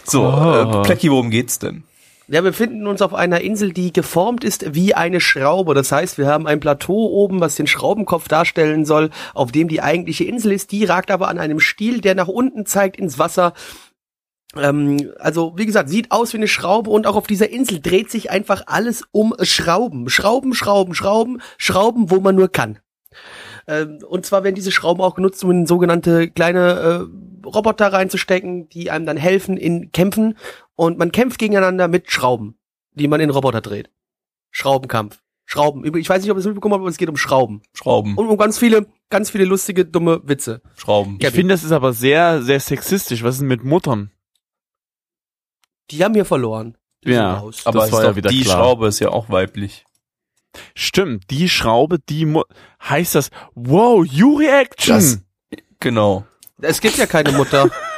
So, Oh. äh, Plecki, worum geht's denn? Ja, wir befinden uns auf einer Insel, die geformt ist wie eine Schraube. Das heißt, wir haben ein Plateau oben, was den Schraubenkopf darstellen soll, auf dem die eigentliche Insel ist. Die ragt aber an einem Stiel, der nach unten zeigt ins Wasser. Ähm, also, wie gesagt, sieht aus wie eine Schraube und auch auf dieser Insel dreht sich einfach alles um Schrauben. Schrauben, Schrauben, Schrauben, Schrauben, wo man nur kann. Ähm, und zwar werden diese Schrauben auch genutzt, um in sogenannte kleine äh, Roboter reinzustecken, die einem dann helfen in Kämpfen. Und man kämpft gegeneinander mit Schrauben, die man in Roboter dreht. Schraubenkampf. Schrauben. Ich weiß nicht, ob ihr es mitbekommen habt, aber es geht um Schrauben. Schrauben, Und um ganz viele, ganz viele lustige, dumme Witze. Schrauben. Ich finde, das ist aber sehr, sehr sexistisch. Was ist denn mit Muttern? Die haben hier verloren. Die Ja. aber das ist war ja doch, wieder die klar. Schraube ist ja auch weiblich. Stimmt, die Schraube, die Mu heißt das, wow, You-Reaction. Das- Genau. Es gibt ja keine Mutter.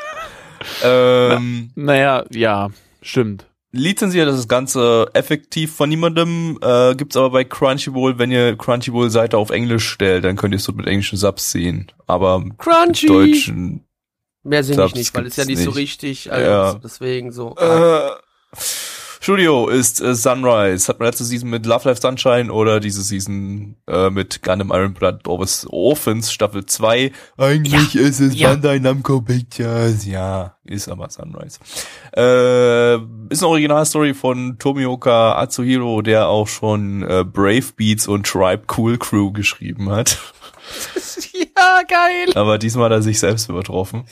Ähm, Naja, ja, stimmt. lizenziert ist das Ganze effektiv von niemandem, äh, gibt's aber bei Crunchyroll, wenn ihr Crunchyroll-Seite auf Englisch stellt, dann könnt ihr es so mit englischen Subs sehen. Aber mit Crunchy. deutschen, Mehr sehe ich nicht, weil es ja gibt's nicht so nicht. richtig. Also Ja. Deswegen so. äh, Studio ist äh, Sunrise. Hat man letzte Season mit Love Life Sunshine oder diese Season äh, mit Gundam Iron Blood Orphans Orphans Staffel 2. Eigentlich ist es ja. Bandai Namco Pictures. Ja, ist aber Sunrise. Äh, ist eine Originalstory von Tomioka Atsuhiro, der auch schon äh, Brave Beats und Tribe Cool Crew geschrieben hat. ja, geil. Aber diesmal hat er sich selbst übertroffen.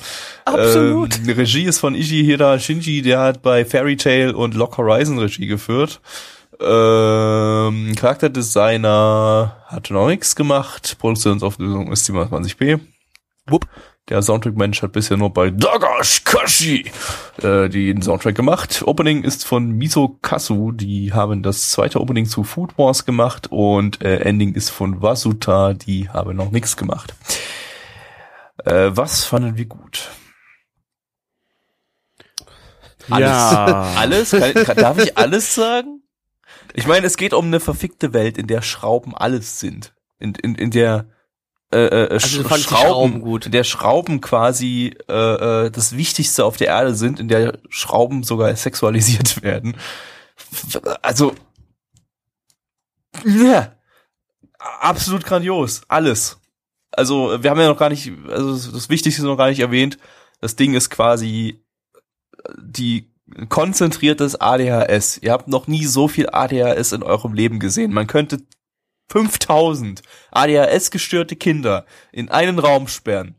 Absolut. Ähm, Regie ist von Ishihira Shinji, der hat bei Fairy Tail und Lock Horizon Regie geführt. Ähm, Charakterdesigner hat noch nichts gemacht. Produktionsauflösung ist 720p. Wupp. Der Soundtrack-Mensch hat bisher nur bei Dagash Kashi äh, den Soundtrack gemacht. Opening ist von Miso Kasu. Die haben das zweite Opening zu Food Wars gemacht und äh, Ending ist von Wasuta. Die haben noch nichts gemacht. Äh, was fanden wir gut? Alles. Ja. Alles? Kann, kann, darf ich alles sagen? Ich meine, es geht um eine verfickte Welt, in der Schrauben alles sind. In, in, in der äh, äh, Also Sch- Schrauben in der Schrauben quasi äh, äh, das Wichtigste auf der Erde sind, in der Schrauben sogar sexualisiert werden. Also ja, absolut grandios, alles. Also wir haben ja noch gar nicht, also das Wichtigste noch gar nicht erwähnt. Das Ding ist quasi die konzentriertes ADHS. Ihr habt noch nie so viel ADHS in eurem Leben gesehen. Man könnte 5000 ADHS-gestörte Kinder in einen Raum sperren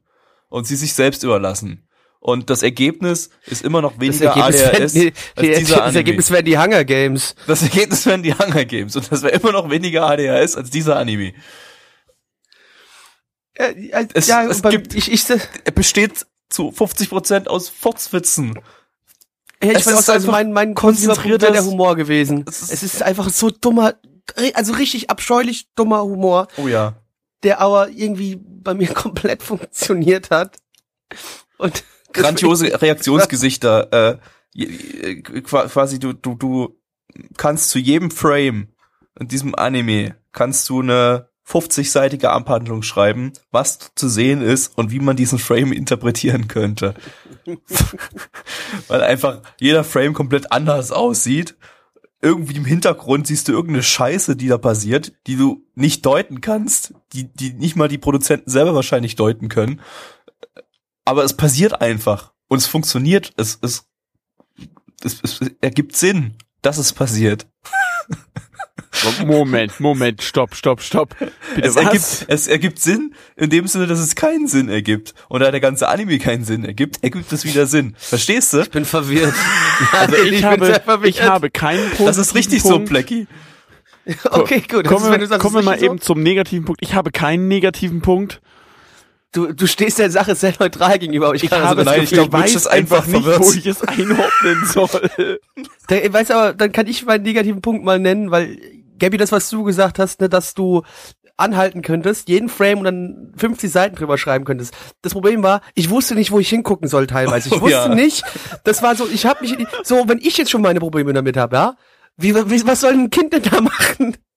und sie sich selbst überlassen. Und das Ergebnis ist immer noch Das weniger ADHS wären die, als die, dieser das Anime. Ergebnis wären die Hunger Games. Das Ergebnis wären die Hunger Games und das wäre immer noch weniger ADHS als dieser Anime. Äh, äh, Es- ja, es gibt- ich, ich, Er besteht zu 50% aus Furzwitzen. Ja, ich Es so, also mein, mein konzentrierter Humor gewesen. Es ist- Es ist einfach so dummer, also richtig abscheulich dummer Humor, Oh ja. der aber irgendwie bei mir komplett funktioniert hat. Und grandiose Reaktionsgesichter. Äh, qua- quasi du du du kannst zu jedem Frame in diesem Anime kannst du eine 50-seitige Abhandlung schreiben, was zu sehen ist und wie man diesen Frame interpretieren könnte. Weil einfach jeder Frame komplett anders aussieht. Irgendwie im Hintergrund siehst du irgendeine Scheiße, die da passiert, die du nicht deuten kannst, die, die nicht mal die Produzenten selber wahrscheinlich deuten können aber es passiert einfach und es funktioniert. Es, es, es, es ergibt Sinn, dass es passiert. Moment, Moment, stopp, stopp, stopp. Bitte Es was? ergibt, es ergibt Sinn in dem Sinne, dass es keinen Sinn ergibt. Und da der ganze Anime keinen Sinn ergibt, ergibt es wieder Sinn. Verstehst du? ich bin verwirrt. also ich, bin habe, sehr verwirrt. ich habe keinen Punkt. Das ist richtig so, Plecky. Okay, gut. das Kommen, ist, wenn wir, du sagst, kommen wir mal richtig eben zum negativen Punkt. Ich habe keinen negativen Punkt. So. Du, du stehst der Sache sehr neutral gegenüber. aber Ich, Ich kann habe also nein, ich glaub, Witch weiß ist einfach nicht, verwirrt. wo ich es einordnen soll. Da, weißt du, aber dann kann ich meinen negativen Punkt mal nennen, weil Gabby, das, was du gesagt hast, ne, dass du anhalten könntest, jeden Frame und dann 50 Seiten drüber schreiben könntest. Das Problem war, ich wusste nicht, wo ich hingucken soll teilweise. Ich Oh, wusste ja. nicht, das war so, ich habe mich, so, wenn ich jetzt schon meine Probleme damit habe, ja, wie, wie, was soll ein Kind denn da machen?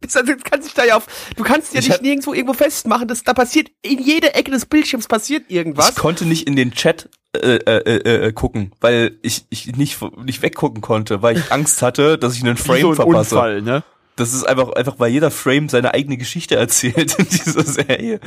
Das das kann sich da ja auf, du kannst ja Ich nicht nirgendwo irgendwo festmachen, das, da passiert, in jeder Ecke des Bildschirms passiert irgendwas. Ich konnte nicht in den Chat äh, äh, äh, äh, gucken, weil ich, ich nicht, nicht weggucken konnte, weil ich Angst hatte, dass ich einen Wie Frame so ein verpasse. Unfall, ne? Das ist einfach, einfach, weil jeder Frame seine eigene Geschichte erzählt in dieser Serie.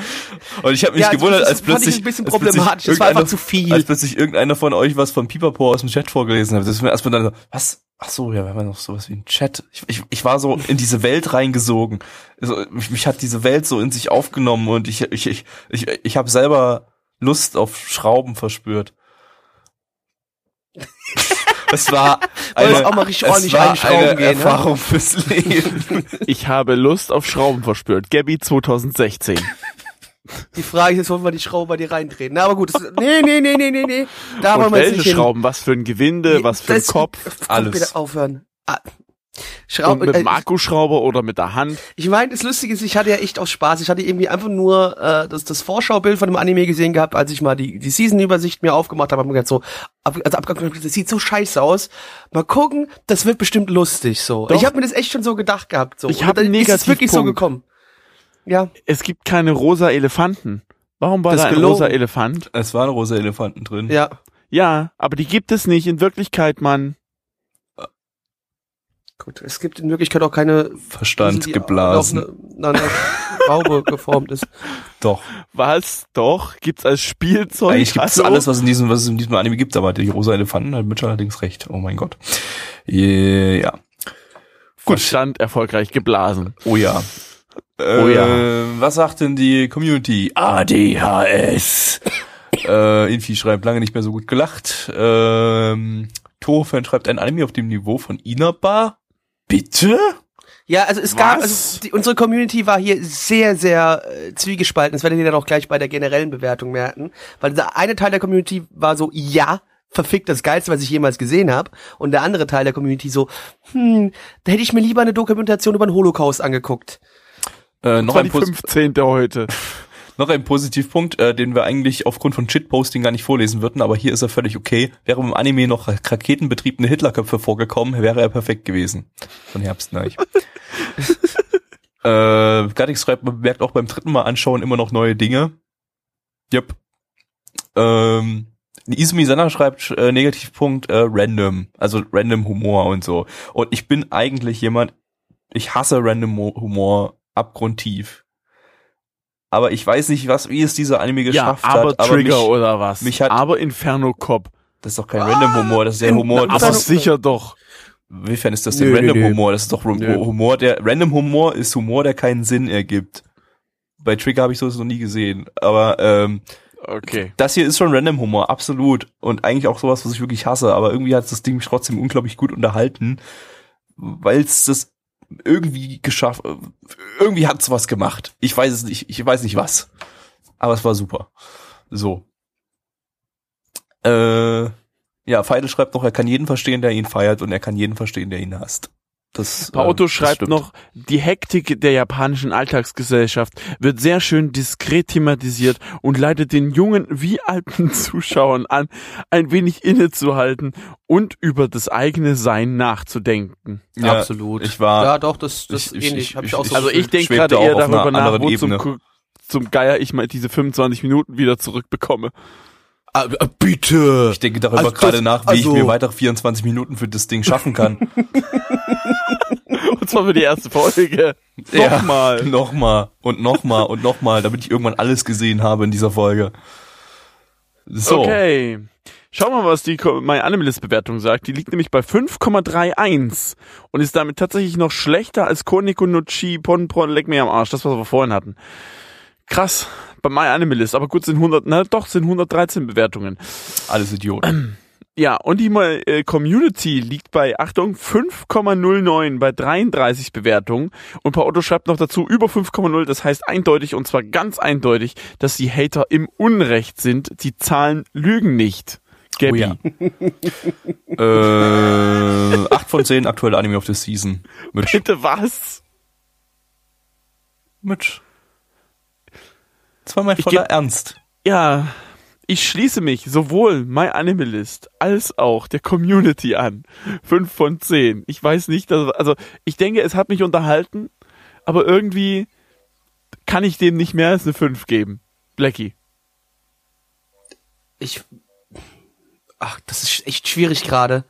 Und ich habe mich Ja, gewundert, als plötzlich, ein bisschen problematisch. Das war einfach zu viel. Als plötzlich irgendeiner von euch was von Pipapo aus dem Chat vorgelesen hat. Das ist mir erstmal dann so, was? Ach so, ja, wir haben ja noch sowas wie einen Chat. Ich, ich, ich war so in diese Welt reingesogen. Also, mich, mich hat diese Welt so in sich aufgenommen und ich, ich, ich, ich, ich habe selber Lust auf Schrauben verspürt. Es war eine, auch mal richtig es ordentlich war einschrauben eine gehen, ne? Erfahrung fürs Leben. Ich habe Lust auf Schrauben verspürt. Gabby 2016. Die Frage ist, jetzt wollen wir die Schraube bei dir reintreten. Na, aber gut, das, nee, nee, nee, nee, nee, nee. Da Und wollen wir jetzt welche nicht hin. Schrauben? Was für ein Gewinde? Was für ein Das- Kopf? Alles. Bitte aufhören. Ah. Und Schrauben, mit äh, dem Akkuschrauber oder mit der Hand? ich meine, das Lustige ist, ich hatte ja echt auch Spaß. Ich hatte irgendwie einfach nur äh, das, das Vorschaubild von dem Anime gesehen gehabt, als ich mal die, die Season-Übersicht mir aufgemacht habe. Hab mir gedacht so, ab, also abgeguckt, das sieht so scheiße aus. Mal gucken, das wird bestimmt lustig so. Doch. Ich habe mir das echt schon so gedacht gehabt. So. Ich Und hab dann einen ist es wirklich so gekommen. Ja, Es gibt keine rosa Elefanten. Warum war Das da ein gelogen. rosa Elefant? Es waren rosa Elefanten drin. ja. Ja, aber die gibt es nicht in Wirklichkeit, Mann. Gut, es gibt in Wirklichkeit auch keine Verstand die geblasen. Auf eine, eine Schraube geformt ist. Doch. Was? Doch? Gibt's als Spielzeug? Eigentlich gibt's Hallo? alles, was in diesem, was es in diesem Anime gibt, aber die rosa Elefanten hat Mitch allerdings recht. Oh mein Gott. Ja. Gut. Verstand erfolgreich geblasen. Oh ja. Oh äh, ja. Was sagt denn die Community? ADHS. äh, Infi schreibt lange nicht mehr so gut gelacht. Ähm, Toho-Fan schreibt ein Anime auf dem Niveau von Inaba. Bitte? Ja, also es gab, Was? also die, unsere Community war hier sehr, sehr äh, zwiegespalten. Das werdet ihr dann auch gleich bei der generellen Bewertung merken. Weil der eine Teil der Community war so, ja, verfickt das Geilste, was ich jemals gesehen habe. Und der andere Teil der Community so, hm, da hätte ich mir lieber eine Dokumentation über den Holocaust angeguckt. Äh, noch, war ein die Pos 15. heute. noch ein Positivpunkt, äh, den wir eigentlich aufgrund von Shitposting gar nicht vorlesen würden, aber hier ist er völlig okay. Wäre im Anime noch raketenbetriebene Hitlerköpfe vorgekommen, wäre er perfekt gewesen. Von Herbst nein. äh, Gattix schreibt, man bemerkt auch beim dritten Mal anschauen immer noch neue Dinge. Yep. Ähm, Izumi Sana schreibt äh, Negativpunkt äh, random, also random Humor und so. Und ich bin eigentlich jemand, ich hasse random Mo- Humor abgrundtief. Aber ich weiß nicht, was, wie es dieser Anime Ja, geschafft aber hat. Aber Trigger mich, oder was? mich hat- aber Inferno Cop. das ist doch kein random Humor, das ist der Humor. Das Aber ist, sicher doch. inwiefern ist das denn Nö, random nö. Humor? Das ist doch Nö. Humor, der random Humor ist Humor, der keinen Sinn ergibt. Bei Trigger habe ich sowas noch nie gesehen. Aber ähm, Okay. das hier ist schon Random Humor, absolut. Und eigentlich auch sowas, was ich wirklich hasse. Aber irgendwie hat das Ding mich trotzdem unglaublich gut unterhalten, weil es das irgendwie geschafft, irgendwie hat es was gemacht. Ich weiß es nicht, ich weiß nicht was. Aber es war super. So. Äh, ja, Feidel schreibt noch, er kann jeden verstehen, der ihn feiert und er kann jeden verstehen, der ihn hasst. Das, Paoto äh, das schreibt noch, die Hektik der japanischen Alltagsgesellschaft wird sehr schön diskret thematisiert und leitet den jungen wie alten Zuschauern an, ein wenig innezuhalten und über das eigene Sein nachzudenken. Ja, Absolut. Ich war, ja, doch, das, das ich- ich- ähnlich. ich- hab ich auch so Also ich denke gerade eher darüber nach, wo zum, Ebene. Zum Geier ich mal diese 25 Minuten wieder zurückbekomme. Ah, äh, bitte. Ich denke darüber Also gerade nach, wie also- ich mir weitere 24 Minuten für das Ding schaffen kann. Und zwar für die erste Folge. Ja. Nochmal. nochmal und nochmal und nochmal, damit ich irgendwann alles gesehen habe in dieser Folge. So. Okay. Schauen wir mal, was die Ko- My Animalist Bewertung sagt. Die liegt nämlich bei 5,31 und ist damit tatsächlich noch schlechter als Koniko no Chi Pon Pon Leck mir am Arsch. Das, was wir vorhin hatten. Krass. Bei My Animalist. Aber gut, sind 100, na doch, sind 113 Bewertungen. Alles Idioten. Ja, und die äh, Community liegt bei, Achtung, 5,09 bei 33 Bewertungen. Und Paotto schreibt noch dazu über 5,0. Das heißt eindeutig, und zwar ganz eindeutig, dass die Hater im Unrecht sind. Die Zahlen lügen nicht. Gabby. Oh ja. äh, 8 von 10 aktuelle Anime of the Season. Mit, Bitte was? mit. Das war mein Ich voller Ernst. Ja, ich schließe mich sowohl My Animalist als auch der Community an. Fünf von zehn. Ich weiß nicht, dass, also ich denke, es hat mich unterhalten, aber irgendwie kann ich dem nicht mehr als eine fünf geben. Blackie. ich, ach, das ist echt schwierig gerade.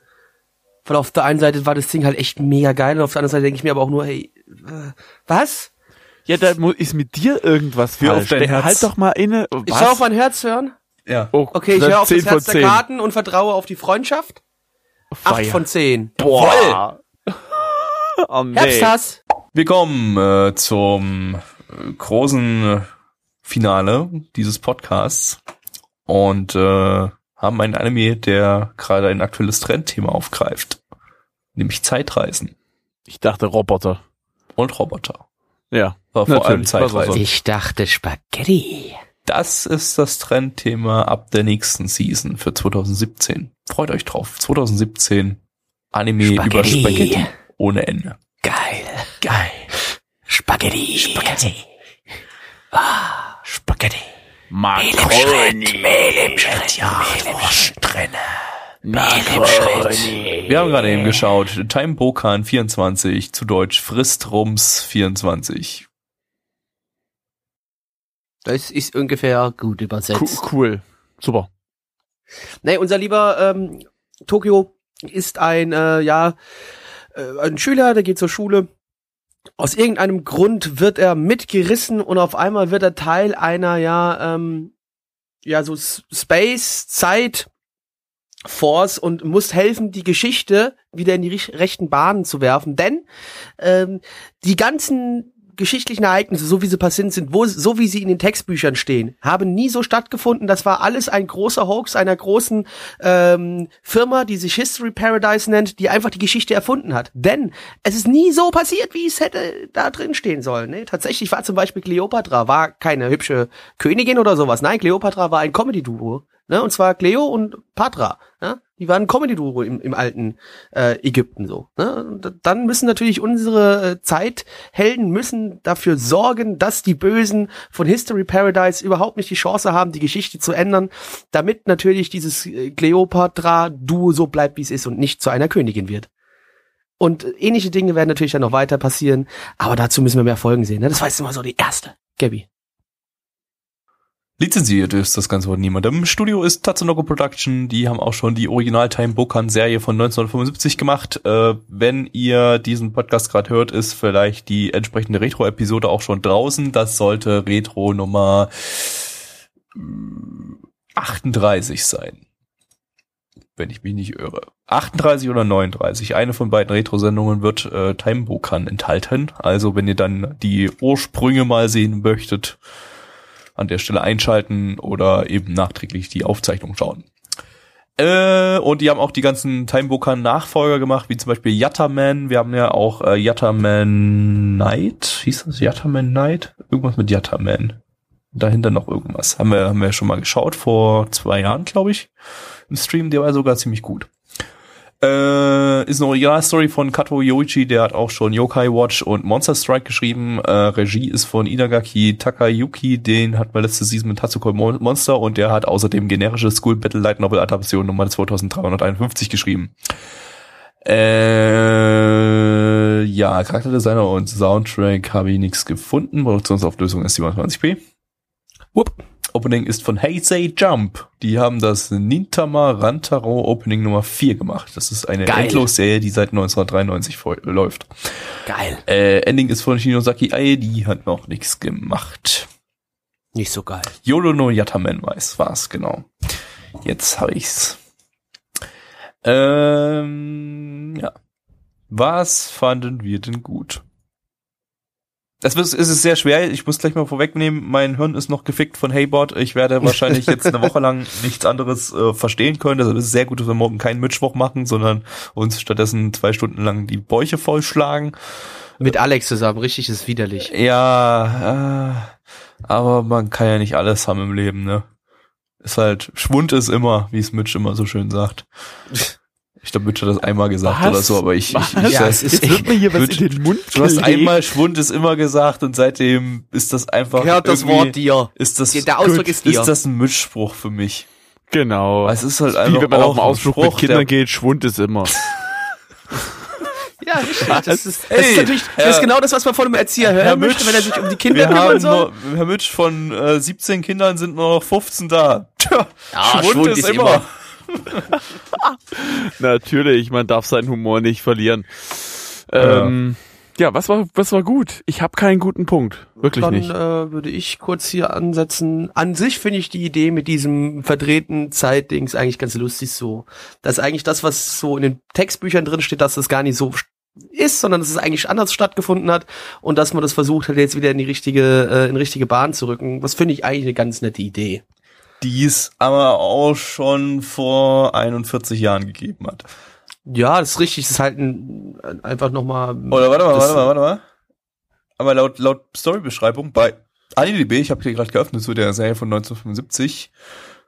Weil auf der einen Seite war das Ding halt echt mega geil und auf der anderen Seite denke ich mir aber auch nur, hey, äh, was? Ja, da ist mit dir irgendwas Hör auf dein Der- Herz. Halt doch mal inne. Ich Was? soll auf mein Herz hören. Ja. oh, Okay, ich höre auf das 10 von Herz der 10. Karten und vertraue auf die Freundschaft. Acht Feier. von zehn. Boah. oh, nee. Herbsthass. Wir kommen äh, zum äh, großen Finale dieses Podcasts und äh, haben einen Anime, der gerade ein aktuelles Trendthema aufgreift, nämlich Zeitreisen Ich dachte Roboter. und Roboter. Ja. Aber vor allem sonst. Ich dachte Spaghetti. Das ist das Trendthema ab der nächsten Season für 2017. Freut euch drauf. 2017 Anime über Spaghetti. Spaghetti ohne Ende. Geil. Geil. Spaghetti. Spaghetti. Ah, Spaghetti. Macaroni. Mehl im Schritt, ja, Wurst drinne. Macaroni. Wir haben gerade eben geschaut. Time Bokan 24, zu Deutsch Fristrums 24. Das ist ungefähr gut Cool, übersetzt. cool. Super. Nee, unser lieber ähm, Tokio ist ein, äh, ja, äh, ein Schüler, der geht zur Schule. Aus irgendeinem Grund wird er mitgerissen und auf einmal wird er Teil einer, ja, ähm, ja, so Space, Zeit, Force und muss helfen, die Geschichte wieder in die rechten Bahnen zu werfen. Denn ähm, die ganzen geschichtlichen Ereignisse, so wie sie passiert sind, wo, so wie sie in den Textbüchern stehen, haben nie so stattgefunden. Das war alles ein großer Hoax einer großen ähm, Firma, die sich History Paradise nennt, die einfach die Geschichte erfunden hat. Denn es ist nie so passiert, wie es hätte da drin stehen sollen. Ne? Tatsächlich war zum Beispiel Cleopatra, war keine hübsche Königin oder sowas. Nein, Cleopatra war ein Comedy-Duo. Ne? Und zwar Cleo und Patra. Ne? Die waren Comedy-Duo im, im alten äh, Ägypten so. Ne? Und dann müssen natürlich unsere äh, Zeithelden müssen dafür sorgen, dass die Bösen von History Paradise überhaupt nicht die Chance haben, die Geschichte zu ändern, damit natürlich dieses äh, Cleopatra-Duo so bleibt, wie es ist und nicht zu einer Königin wird. Und ähnliche Dinge werden natürlich dann noch weiter passieren, aber dazu müssen wir mehr Folgen sehen. Ne? Das war jetzt immer so die erste. Gabby. Lizenziert ist das Ganze von niemandem. Studio ist Tatsunoko Production. Die haben auch schon die Original Time Bokan Serie von 1975 gemacht. Äh, wenn ihr diesen Podcast gerade hört, ist vielleicht die entsprechende Retro-Episode auch schon draußen. Das sollte Retro Nummer 38 sein. Wenn ich mich nicht irre. 38 oder 39. Eine von beiden Retro-Sendungen wird äh, Time Bokan enthalten. Also wenn ihr dann die Ursprünge mal sehen möchtet, an der Stelle einschalten oder eben nachträglich die Aufzeichnung schauen. Äh, und die haben auch die ganzen Timebookern Nachfolger gemacht, wie zum Beispiel Yattaman. Wir haben ja auch äh, Yattaman Night. Hieß das Yattaman Night? Irgendwas mit Yattaman. Dahinter noch irgendwas. Haben wir, haben wir schon mal geschaut, vor zwei Jahren, glaube ich. Im Stream, der war sogar ziemlich gut. Äh, ist eine Originalstory von Kato Yoichi, der hat auch schon Yokai Watch und Monster Strike geschrieben. Äh, Regie ist von Inagaki Takayuki, den hat man letzte Season mit Tatsuko Monster und der hat außerdem generische School Battle Light Novel Adaption Nummer 2351 geschrieben. Äh, ja, Charakterdesigner und Soundtrack habe ich nichts gefunden. Produktionsauflösung ist 27p. Whoop. Opening ist von Heisei Jump. Die haben das Nintama Rantaro Opening Nummer 4 gemacht. Das ist eine. Endlosserie, die seit 1993 voll- läuft. Geil. Äh, Ending ist von Shinosaki Ai, die hat noch nichts gemacht. Nicht so geil. Yolo no Yatamen weiß, war's, genau. Jetzt habe ich's. Ähm, ja. Was fanden wir denn gut? Das ist, ist es sehr schwer. Ich muss gleich mal vorwegnehmen, mein Hirn ist noch gefickt von Heybot. Ich werde wahrscheinlich jetzt eine Woche lang nichts anderes äh, verstehen können. Also es ist sehr gut, dass wir morgen keinen Mittwoch machen, sondern uns stattdessen zwei Stunden lang die Bäuche vollschlagen. Mit Alex zusammen, richtig ist widerlich. Ja, äh, aber man kann ja nicht alles haben im Leben, ne? Ist halt, Schwund ist immer, wie es Mitch immer so schön sagt. Ich glaube, Mitch hat das einmal gesagt Was? oder so, aber ich, ich, Was? ich Ja, es ist Jetzt wird mir hier was Wird- in den Mund Du hast einmal Schwund ist immer gesagt und seitdem ist das einfach. Hört das Wort dir. Ist das, Der Ausdruck ist dir. ist das ein Mitspruch für mich? Genau. Es ist halt Wie einfach wenn man auch auf einen ein Ausflug Spruch, mit Kindern der- geht, Schwund ist immer. Ja, richtig. Das ist, das Hey, ist natürlich, das Herr- ist genau das, was man von einem Erzieher hören Herr möchte, wenn er sich um die Kinder kümmern soll. nur, Herr Mitch, von äh, 17 Kindern sind nur noch 15 da. Tja, Ja, Schwund, Schwund ist, ist immer. immer. Natürlich, man darf seinen Humor nicht verlieren. Ähm, ja, was war, was war gut? Ich habe keinen guten Punkt. Wirklich Dann nicht. äh, würde ich kurz hier ansetzen. An sich finde ich die Idee mit diesem verdrehten Zeitdings eigentlich ganz lustig so. Dass eigentlich das, was so in den Textbüchern drin steht, dass das gar nicht so ist, sondern dass es eigentlich anders stattgefunden hat und dass man das versucht hat, jetzt wieder in die richtige, äh, in richtige Bahn zu rücken. Das finde ich eigentlich eine ganz nette Idee. Die es aber auch schon vor 41 Jahren gegeben hat. Ja, das ist richtig. Das ist halt ein, einfach nochmal. Oder warte mal, warte mal, warte mal. Aber laut, laut Storybeschreibung bei IMDb, ich habe hier gerade geöffnet zu der Serie von 1975,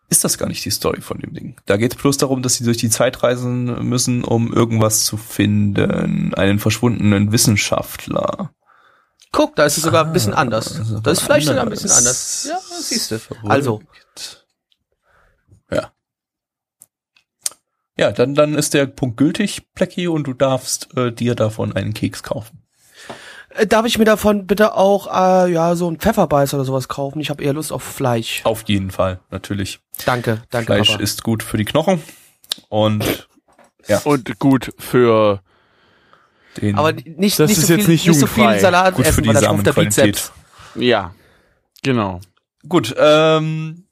ist das gar nicht die Story von dem Ding. Da geht es bloß darum, dass sie durch die Zeit reisen müssen, um irgendwas zu finden. Einen verschwundenen Wissenschaftler. Guck, da ist es sogar ein bisschen Ah, anders. Das ist vielleicht sogar ein anders. bisschen anders. Ja, siehst du. Also, Ja. Ja, dann, dann ist der Punkt gültig, Plecky, und du darfst äh, dir davon einen Keks kaufen. Äh, Darf ich mir davon bitte auch äh, ja so ein Pfefferbeiß oder sowas kaufen? Ich habe eher Lust auf Fleisch. Auf jeden Fall, natürlich. Danke, danke. Fleisch Papa. ist gut für die Knochen und Und gut für den aber nicht, Das nicht, ist so jetzt viel, nicht nicht so viel. Salat gut für essen, die weil da schrumpft der. Bizeps. ja, genau. Gut, ähm,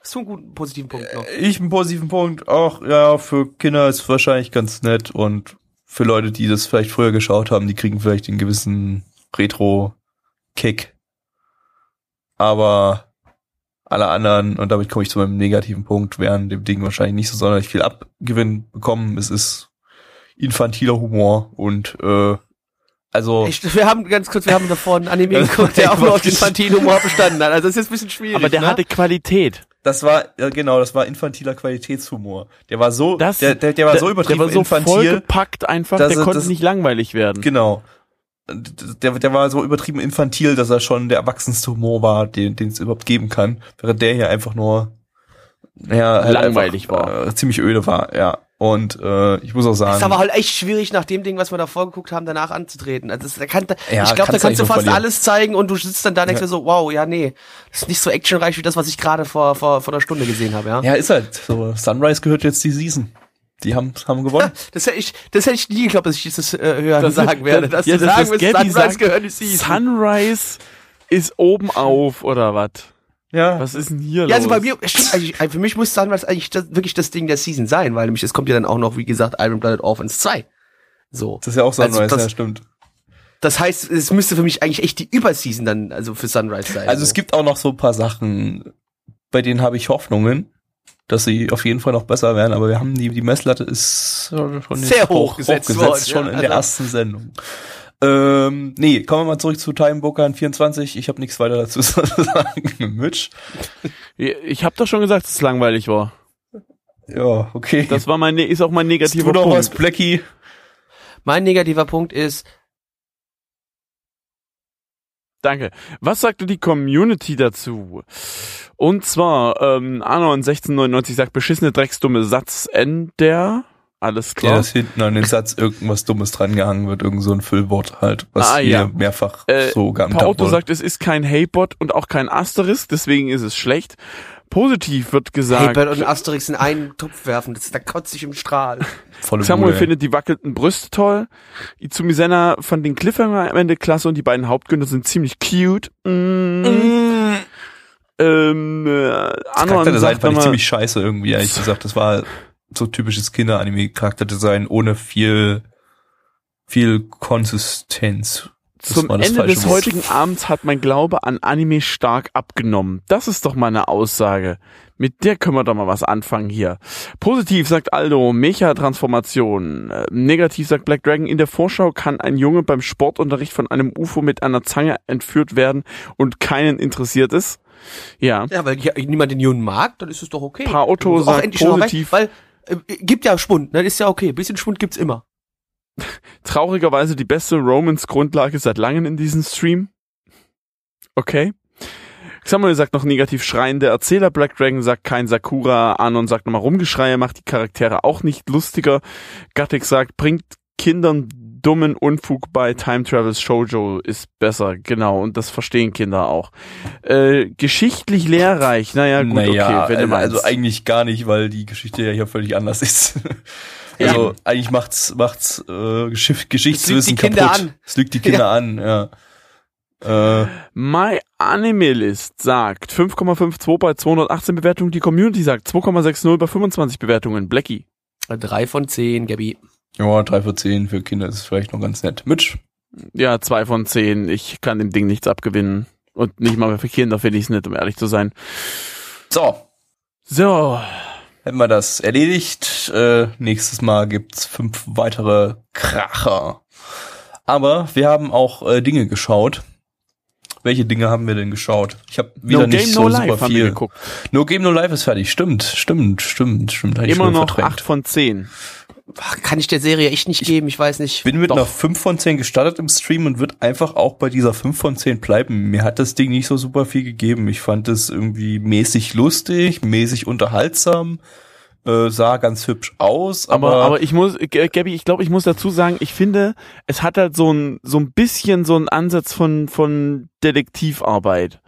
Hast du einen guten positiven Punkt noch? ich einen positiven Punkt. Auch, ja, für Kinder ist wahrscheinlich ganz nett und für Leute, die das vielleicht früher geschaut haben, die kriegen vielleicht den gewissen Retro Kick. Aber alle anderen, und damit komme ich zu meinem negativen Punkt, werden dem Ding wahrscheinlich nicht so sonderlich viel Abgewinn bekommen. Es ist infantiler Humor und äh, also Ich, wir haben ganz kurz, wir haben davor einen Anime geguckt, der auch nur auf den Humor bestanden hat. Also das ist jetzt ein bisschen schwierig. Aber der ne? hatte Qualität. Das war genau, das war infantiler Qualitätshumor. Der war so, Das, der, der, der war so übertrieben der war so infantil. vollgepackt einfach, dass der er- konnte das- nicht langweilig werden. Genau. Der, der war so übertrieben infantil, dass er schon der erwachsenste Humor war, den den es überhaupt geben kann. Während der hier einfach nur ja, halt Langweilig einfach, Äh, ziemlich öde war, ja. Und äh, ich muss auch sagen, ist aber halt echt schwierig, nach dem Ding, was wir da vorgeguckt haben, danach anzutreten. Also das, da kann, Ja, ich glaube, da kannst du fast verlieren. alles zeigen und du sitzt dann da und denkst dir so, wow, ja, nee, das ist nicht so actionreich wie das, was ich gerade vor, vor, vor einer Stunde gesehen habe, ja. ja, ist halt so. Sunrise gehört jetzt die Season. Die haben haben gewonnen. Das hätte ich, das hätte ich nie geglaubt, dass ich das äh, hören Das- sagen werde. das- Dass ja, du das- sagen das wirst, Sunrise sagt, gehört die Season. Sunrise ist oben auf, oder was? Ja. Was ist denn hier Ja, los? also bei mir, stimmt eigentlich, also für mich muss Sunrise eigentlich das, wirklich das Ding der Season sein, weil nämlich es kommt ja dann auch noch, wie gesagt, Iron Blooded Orphans 2. So. Das ist ja auch Sunrise, Also das- ja, stimmt. Das heißt, es müsste für mich eigentlich echt die Überseason dann, also für Sunrise sein. Also so. es gibt auch noch so ein paar Sachen, bei denen habe ich Hoffnungen, dass sie auf jeden Fall noch besser werden, aber wir haben die, die Messlatte ist schon Sehr hoch gesetzt worden, schon ja, in der also- ersten Sendung. Ähm, nee, kommen wir mal zurück zu Time Booker 24. Ich habe nichts weiter dazu zu sagen. Mitch. Ich habe doch schon gesagt, dass es langweilig war. Ja, okay. Das war mein, ne- ist auch mein negativer du noch Punkt. was, Blackie? mein negativer Punkt ist, Danke. Was sagte die Community dazu? Und zwar, ähm, Anon 1699 sagt, beschissene drecksdumme Satzender. Alles Ja, klar. dass hinten an den Satz irgendwas Dummes drangehangen wird, irgend so ein Füllwort halt, was Ah, wir ja. mehrfach Äh, so gehandhabt Pauto wurde. sagt, es ist kein Heybot und auch kein Asterisk, deswegen ist es schlecht. Positiv wird gesagt, Hey, und Asterix in einen Topf werfen, das, da kotzt sich im Strahl. Volle Samuel Bude. findet die wackelnden Brüste toll. Izumi Senna fand den Cliffhanger am Ende klasse und die beiden Hauptgötter sind ziemlich cute. Mm. Ähm, äh, Das Anon sagt fand ich nochmal, ziemlich scheiße irgendwie, ehrlich gesagt. Das war so typisches Kinder-Anime-Charakterdesign ohne viel, viel Konsistenz. Das zum Ende des Wort. heutigen Abends hat mein Glaube an Anime stark abgenommen. Das ist doch mal eine Aussage. Mit der können wir doch mal was anfangen hier. Positiv sagt Aldo, Mecha-Transformation. Äh, Negativ sagt Black Dragon, in der Vorschau kann ein Junge beim Sportunterricht von einem UFO mit einer Zange entführt werden und keinen interessiert ist. Ja. Ja, weil hier niemand den Jungen mag, dann ist es doch okay. Paoto Auch sagt positiv. Recht, weil gibt ja Schwund, ne? Ist ja okay. Bisschen Schwund gibt's immer. Traurigerweise die beste Romans-Grundlage seit langem in diesem Stream. Okay. Samuel sagt noch negativ schreiende Erzähler, Black Dragon sagt kein Sakura, Anon sagt nochmal Rumgeschreie, macht die Charaktere auch nicht lustiger. Gattek sagt, bringt Kindern dummen Unfug bei Time Travels Shoujo ist besser, genau, und das verstehen Kinder auch. Äh, geschichtlich lehrreich, naja, gut, naja, okay, wenn du also meinst. eigentlich gar nicht, weil die Geschichte ja hier völlig anders ist. Also eigentlich macht's macht's äh, Geschicht, Geschichtswissen die Kinder kaputt. an. Es lügt die Kinder an, ja. Äh, My Animalist sagt 5,52 bei 218 Bewertungen. Die Community sagt 2,60 bei 25 Bewertungen. Blackie. Drei von zehn, Gabi. Ja, drei von zehn für Kinder ist vielleicht noch ganz nett. Mitch? Ja, zwei von zehn. Ich kann dem Ding nichts abgewinnen. Und nicht mal für Kinder finde ich es nicht, um ehrlich zu sein. So, So. hätten wir das erledigt. Äh, nächstes Mal gibt's fünf weitere Kracher. Aber wir haben auch äh, Dinge geschaut. Welche Dinge haben wir denn geschaut? Ich habe wieder no nicht Game, so No super viel. geguckt. No Game No Life ist fertig. Stimmt, stimmt, stimmt, stimmt. Immer noch. 8 von 10. Kann ich der Serie echt nicht geben, ich weiß nicht. bin mit Doch. einer 5 von 10 gestartet im Stream und wird einfach auch bei dieser 5 von 10 bleiben. Mir hat das Ding nicht so super viel gegeben. Ich fand es irgendwie mäßig lustig, mäßig unterhaltsam, äh, sah ganz hübsch aus, aber, Aber, aber ich muss, Gabby, ich glaube, ich muss dazu sagen, ich finde, es hat halt so ein, so ein bisschen so einen Ansatz von, von Detektivarbeit.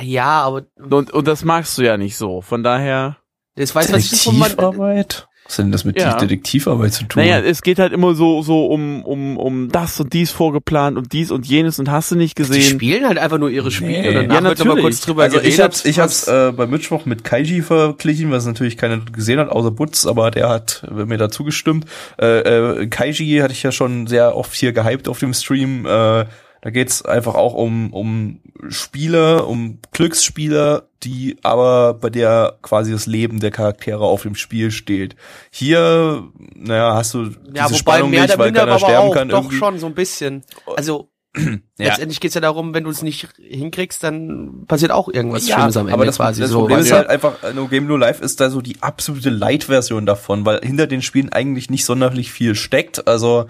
Ja, aber Und, und das magst du ja nicht so. Von daher. das weiß was ich von man, Detektivarbeit? Was hat denn das mit Ja. Detektivarbeit zu tun? Naja, es geht halt immer so, so um, um, um das und dies vorgeplant und dies und jenes und hast du nicht die gesehen. spielen halt einfach nur ihre Spiele. Nee. danach Ja, noch mal natürlich. kurz drüber also ich geredet. hab's, ich hab's äh, bei Mittwoch mit Kaiji verglichen, was natürlich keiner gesehen hat, außer Butz, aber der hat mir dazu gestimmt. Äh, äh, Kaiji hatte ich ja schon sehr oft hier gehypt auf dem Stream. Äh, Da geht's einfach auch um, um Spiele, um Glücksspiele, die aber bei der quasi das Leben der Charaktere auf dem Spiel steht. Hier, naja, hast du diese Ja, Spannung nicht, weil keiner aber sterben auch, kann. doch irgendwie. schon so ein bisschen. Also letztendlich geht's ja darum, wenn du es nicht hinkriegst, dann passiert auch irgendwas Schlimmes am Ende aber das, quasi. das so, Problem ist du? halt einfach, äh, No Game No Life ist da so die absolute Light-Version davon, weil hinter den Spielen eigentlich nicht sonderlich viel steckt. Also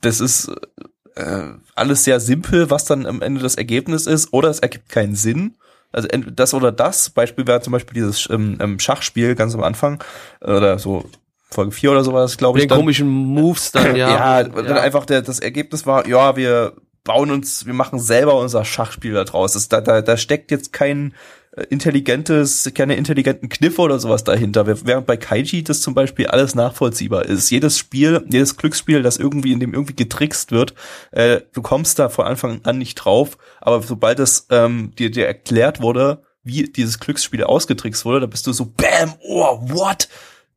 das ist äh, alles sehr simpel, was dann am Ende das Ergebnis ist, oder es ergibt keinen Sinn. Also das oder das. Beispiel wäre zum Beispiel dieses ähm, ähm, Schachspiel ganz am Anfang oder so Folge 4 oder sowas, glaube ich. den Dann. komischen Moves dann, ja. Ja, dann einfach der, das Ergebnis war, ja, wir bauen uns, wir machen selber unser Schachspiel da draus. Das, da, da, da steckt jetzt kein intelligentes, keine intelligenten Kniffe oder sowas dahinter. Während bei Kaiji das zum Beispiel alles nachvollziehbar ist. Jedes Spiel, jedes Glücksspiel, das irgendwie in dem irgendwie getrickst wird, äh, du kommst da von Anfang an nicht drauf, aber sobald es ähm, dir, dir erklärt wurde, wie dieses Glücksspiel ausgetrickst wurde, da bist du so, bam, oh, what?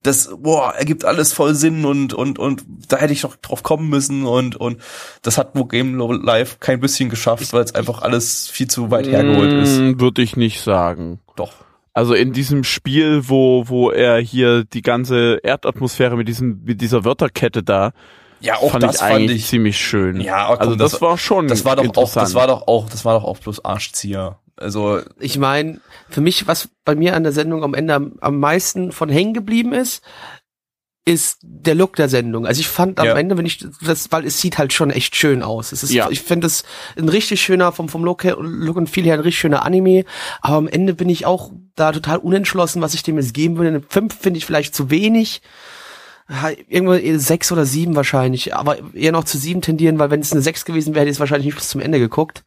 Das, boah, ergibt alles voll Sinn und, und, und da hätte ich doch drauf kommen müssen und, und das hat wo Game Live kein bisschen geschafft, weil es einfach alles viel zu weit hergeholt ist. Mm, Würde ich nicht sagen. Doch. Also in diesem Spiel, wo, wo er hier die ganze Erdatmosphäre mit diesem, mit dieser Wörterkette da, Ja, auch fand das ich fand eigentlich ich. ziemlich schön. Ja, aber komm, also das, das- war schon Das war doch auch, das war doch auch, das war doch auch bloß Arschzieher. Also, Ich meine, für mich, was bei mir an der Sendung am Ende am, am meisten von hängen geblieben ist, ist der Look der Sendung. Also ich fand am Ja. Ende, wenn ich das, weil es sieht halt schon echt schön aus. Es ist, Ja. ich finde es ein richtig schöner vom vom Look, her, Look und Feel her ein richtig schöner Anime. Aber am Ende bin ich auch da total unentschlossen, was ich dem jetzt geben würde. Eine 5 finde ich vielleicht zu wenig. Irgendwo sechs oder sieben wahrscheinlich, aber eher noch zu sieben tendieren, weil wenn es eine sechs gewesen wäre, hätte ich es wahrscheinlich nicht bis zum Ende geguckt.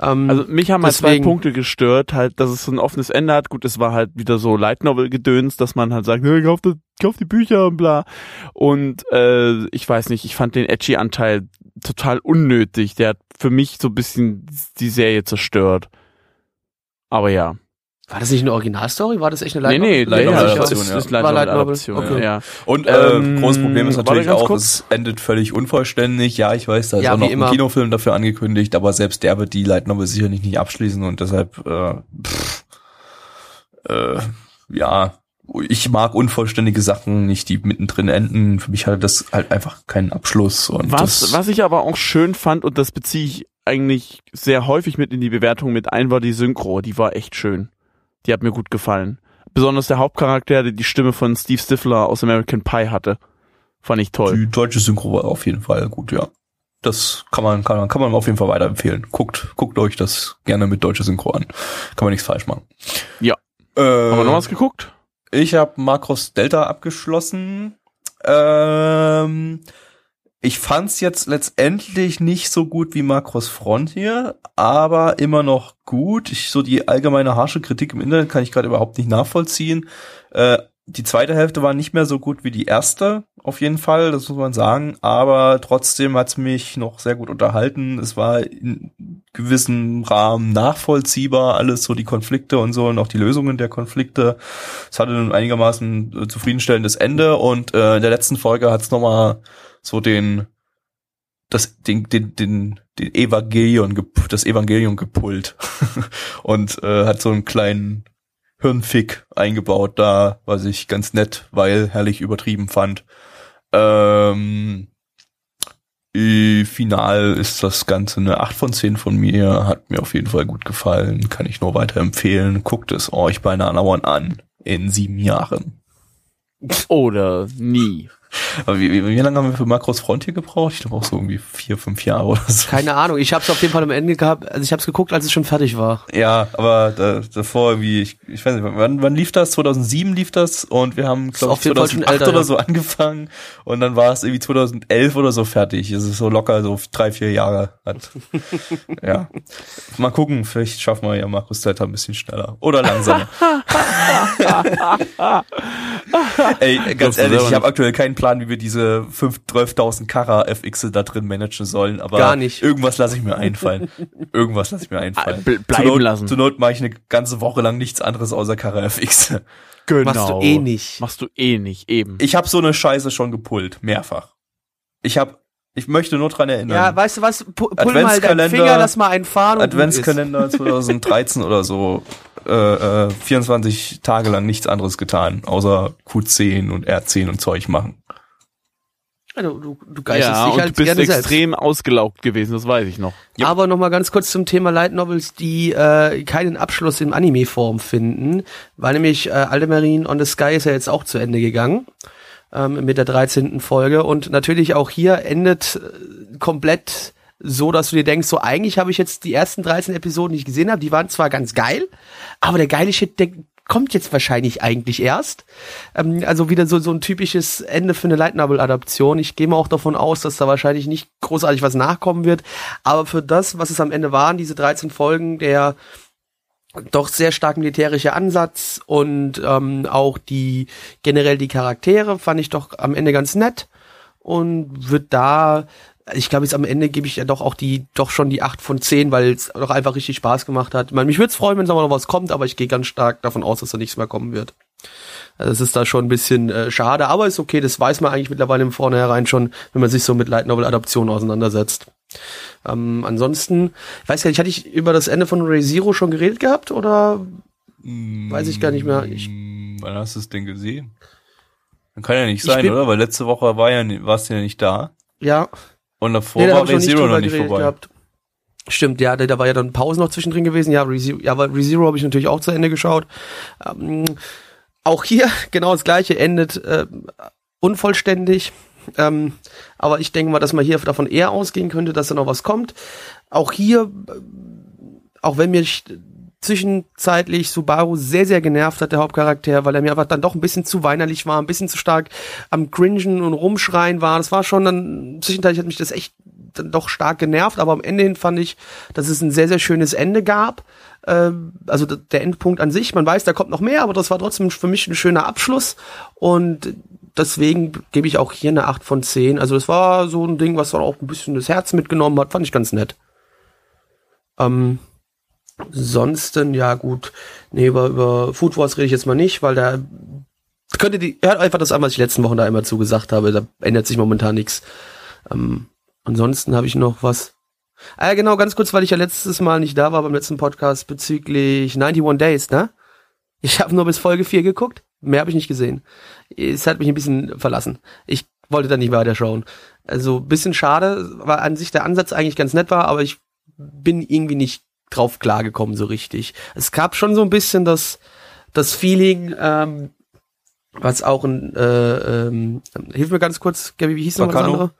Ähm, Also mich haben halt zwei Deswegen- Punkte gestört, halt, dass es so ein offenes Ende hat. Gut, es war halt wieder so Light Novel Gedöns, dass man halt sagt, hey, kauf, das, kauf die Bücher und bla. Und äh, ich weiß nicht, ich fand den edgy Anteil total unnötig. Der hat für mich so ein bisschen die Serie zerstört. Aber ja. War das nicht eine Originalstory? War das echt eine Nee, nee, Light Novel ja, Adaption, ist, ja. ist Light Novel Light Novel, Adaption, okay. ja. und äh, Ähm, großes Problem ist natürlich auch, kurz. es endet völlig unvollständig. Ja, ich weiß, da ist Ja, auch noch immer. ein Kinofilm dafür angekündigt, aber selbst der wird die Light Novel sicherlich nicht abschließen und deshalb, äh, pff, äh, ja, ich mag unvollständige Sachen nicht, die mittendrin enden. Für mich hatte das halt einfach keinen Abschluss. Und Was, was ich aber auch schön fand, und das beziehe ich eigentlich sehr häufig mit in die Bewertung mit ein, war die Synchro. Die war echt schön. Die hat mir gut gefallen. Besonders der Hauptcharakter, der die Stimme von Steve Stifler aus American Pie hatte. Fand ich toll. Die deutsche Synchro war auf jeden Fall gut, ja. Das kann man, kann man, kann man auf jeden Fall weiterempfehlen. Guckt, guckt euch das gerne mit deutscher Synchro an. Kann man nichts falsch machen. Ja. Äh, Haben wir noch was geguckt? Ich habe Macros Delta abgeschlossen. Ähm, ich fand's jetzt letztendlich nicht so gut wie Macros Frontier, aber immer noch gut. Ich, so die allgemeine harsche Kritik im Internet kann ich gerade überhaupt nicht nachvollziehen. Äh, die zweite Hälfte war nicht mehr so gut wie die erste, auf jeden Fall, das muss man sagen. Aber trotzdem hat's mich noch sehr gut unterhalten. Es war in gewissem Rahmen nachvollziehbar, alles so die Konflikte und so und auch die Lösungen der Konflikte. Es hatte ein einigermaßen äh, zufriedenstellendes Ende und äh, in der letzten Folge hat's noch mal so den das den den den den Evangelion das Evangelion gepult und äh, hat so einen kleinen Hirnfick eingebaut da, was ich ganz nett, weil herrlich übertrieben fand. Ähm, äh, final ist das Ganze eine 8 von 10 von mir, hat mir auf jeden Fall gut gefallen, kann ich nur weiterempfehlen. Guckt es euch bei Nanauern an in sieben Jahren. Oder nie. Aber wie, wie, wie lange haben wir für Macros Frontier gebraucht? Ich glaube auch so irgendwie vier, fünf Jahre oder so. Keine Ahnung, ich habe es auf jeden Fall am Ende gehabt, also ich habe es geguckt, als es schon fertig war. Ja, aber da, davor irgendwie, ich, ich weiß nicht, wann, wann lief das? 2007 lief das und wir haben, glaube ich, jeden Fall schon 2008 älter, oder ja. so angefangen und dann war es irgendwie 2011 oder so fertig. Es ist so locker, so drei, vier Jahre hat. ja. Mal gucken, vielleicht schaffen wir ja Markus Zeit ein bisschen schneller oder langsamer. Ey, ganz ehrlich, ich habe aktuell keinen Plan, wie wir diese 5 12.000 Kara FX da drin managen sollen, aber Gar nicht. irgendwas lasse ich mir einfallen. irgendwas lasse ich mir einfallen. Ble- bleiben zur Not, lassen. Zur Not mache ich eine ganze Woche lang nichts anderes außer Kara FX. Genau. Machst du eh nicht. Machst du eh nicht, eben. Ich habe so eine Scheiße schon gepullt, mehrfach. Ich habe Ich möchte nur dran erinnern. Ja, weißt du was? Pu- Pull mal deinen Adventskalender- Finger, lass mal einen fahren. Adventskalender 2013 oder so. Äh, äh, 24 Tage lang nichts anderes getan, außer Q10 und R10 und Zeug machen. Ja, Du, du, geistest Ja, dich und halt du bist gerne selbst. extrem ausgelaugt gewesen, das weiß ich noch. Aber noch mal ganz kurz zum Thema Light Novels, die äh, keinen Abschluss in Anime-Form finden, weil nämlich äh, Aldemarine on the Sky ist ja jetzt auch zu Ende gegangen ähm, mit der 13. Folge und natürlich auch hier endet äh, komplett so, dass du dir denkst, so eigentlich habe ich jetzt die ersten 13 Episoden, die ich gesehen habe, die waren zwar ganz geil, aber der geile Shit, der kommt jetzt wahrscheinlich eigentlich erst. Ähm, also wieder so, so ein typisches Ende für eine Light Novel Adaption. Ich gehe mal auch davon aus, dass da wahrscheinlich nicht großartig was nachkommen wird. Aber für das, was es am Ende waren, diese 13 Folgen, der doch sehr stark militärische Ansatz und ähm, auch die generell die Charaktere fand ich doch am Ende ganz nett und wird da ich glaube jetzt am Ende gebe ich ja doch auch die doch schon die 8 von 10, weil es doch einfach richtig Spaß gemacht hat. Ich meine, mich würde es freuen, wenn da mal noch was kommt, aber ich gehe ganz stark davon aus, dass da nichts mehr kommen wird. Also das ist da schon ein bisschen äh, schade, aber ist okay, das weiß man eigentlich mittlerweile im Vornherein schon, wenn man sich so mit Light Novel Adaptionen auseinandersetzt. Ähm, ansonsten, ich weiß gar nicht, hatte ich über das Ende von Ray Zero schon geredet gehabt oder weiß ich gar nicht mehr. Ich, Mm, Wann hast du es denn gesehen? Dann kann ja nicht sein, bin- oder? Weil letzte Woche war ja, warst du ja nicht da. ja, Und davor nee, da war habe ich noch nicht vorbei. gehabt. Stimmt, ja, da, da war ja dann Pause noch zwischendrin gewesen. Ja, ReZero, ja, aber ReZero habe ich natürlich auch zu Ende geschaut. Ähm, auch hier genau das gleiche endet äh, unvollständig. Ähm, aber ich denke mal, dass man hier davon eher ausgehen könnte, dass da noch was kommt. Auch hier, äh, auch wenn mich zwischenzeitlich Subaru sehr, sehr genervt hat, der Hauptcharakter, weil er mir einfach dann doch ein bisschen zu weinerlich war, ein bisschen zu stark am Cringen und Rumschreien war. Das war schon dann, zwischenzeitlich hat mich das echt dann doch stark genervt, aber am Ende hin fand ich, dass es ein sehr, sehr schönes Ende gab. Ähm, also der Endpunkt an sich, man weiß, da kommt noch mehr, aber das war trotzdem für mich ein schöner Abschluss und deswegen gebe ich auch hier eine 8 von 10. Also das war so ein Ding, was dann auch ein bisschen das Herz mitgenommen hat, fand ich ganz nett. Ähm, Ansonsten, ja gut, nee, über, über Food Wars rede ich jetzt mal nicht, weil da könnte die, hört einfach das an, was ich letzten Wochen da immer zugesagt habe, da ändert sich momentan nichts. Ähm, ansonsten habe ich noch was. Ah genau, ganz kurz, weil ich ja letztes Mal nicht da war beim letzten Podcast bezüglich 91 Days, ne? Ich habe nur bis Folge 4 geguckt, mehr habe ich nicht gesehen. Es hat mich ein bisschen verlassen. Ich wollte da nicht weiter schauen. Also bisschen schade, weil an sich der Ansatz eigentlich ganz nett war, aber ich bin irgendwie nicht drauf klargekommen so richtig. Es gab schon so ein bisschen das, das Feeling, ähm, was auch ein, äh, ähm, hilf mir ganz kurz, Gabi, wie hieß noch das Bacano? andere?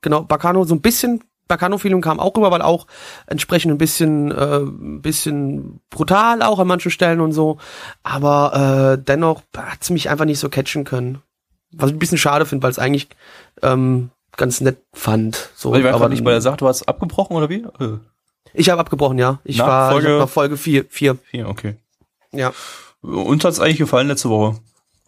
Genau, Bacano, so ein bisschen Bacano-Feeling kam auch rüber, weil auch entsprechend ein bisschen, äh, ein bisschen brutal auch an manchen Stellen und so. Aber äh, dennoch hat's mich einfach nicht so catchen können. Was ich ein bisschen schade finde, weil es eigentlich ähm, ganz nett fand. So, Weil ich war aber nicht bei der Sache, du hast abgebrochen oder wie? Äh, ich habe abgebrochen, ja. Ich Nach war Folge- ich nach Folge 4, 4. Hier, okay. Ja. Uns hat's eigentlich gefallen letzte Woche.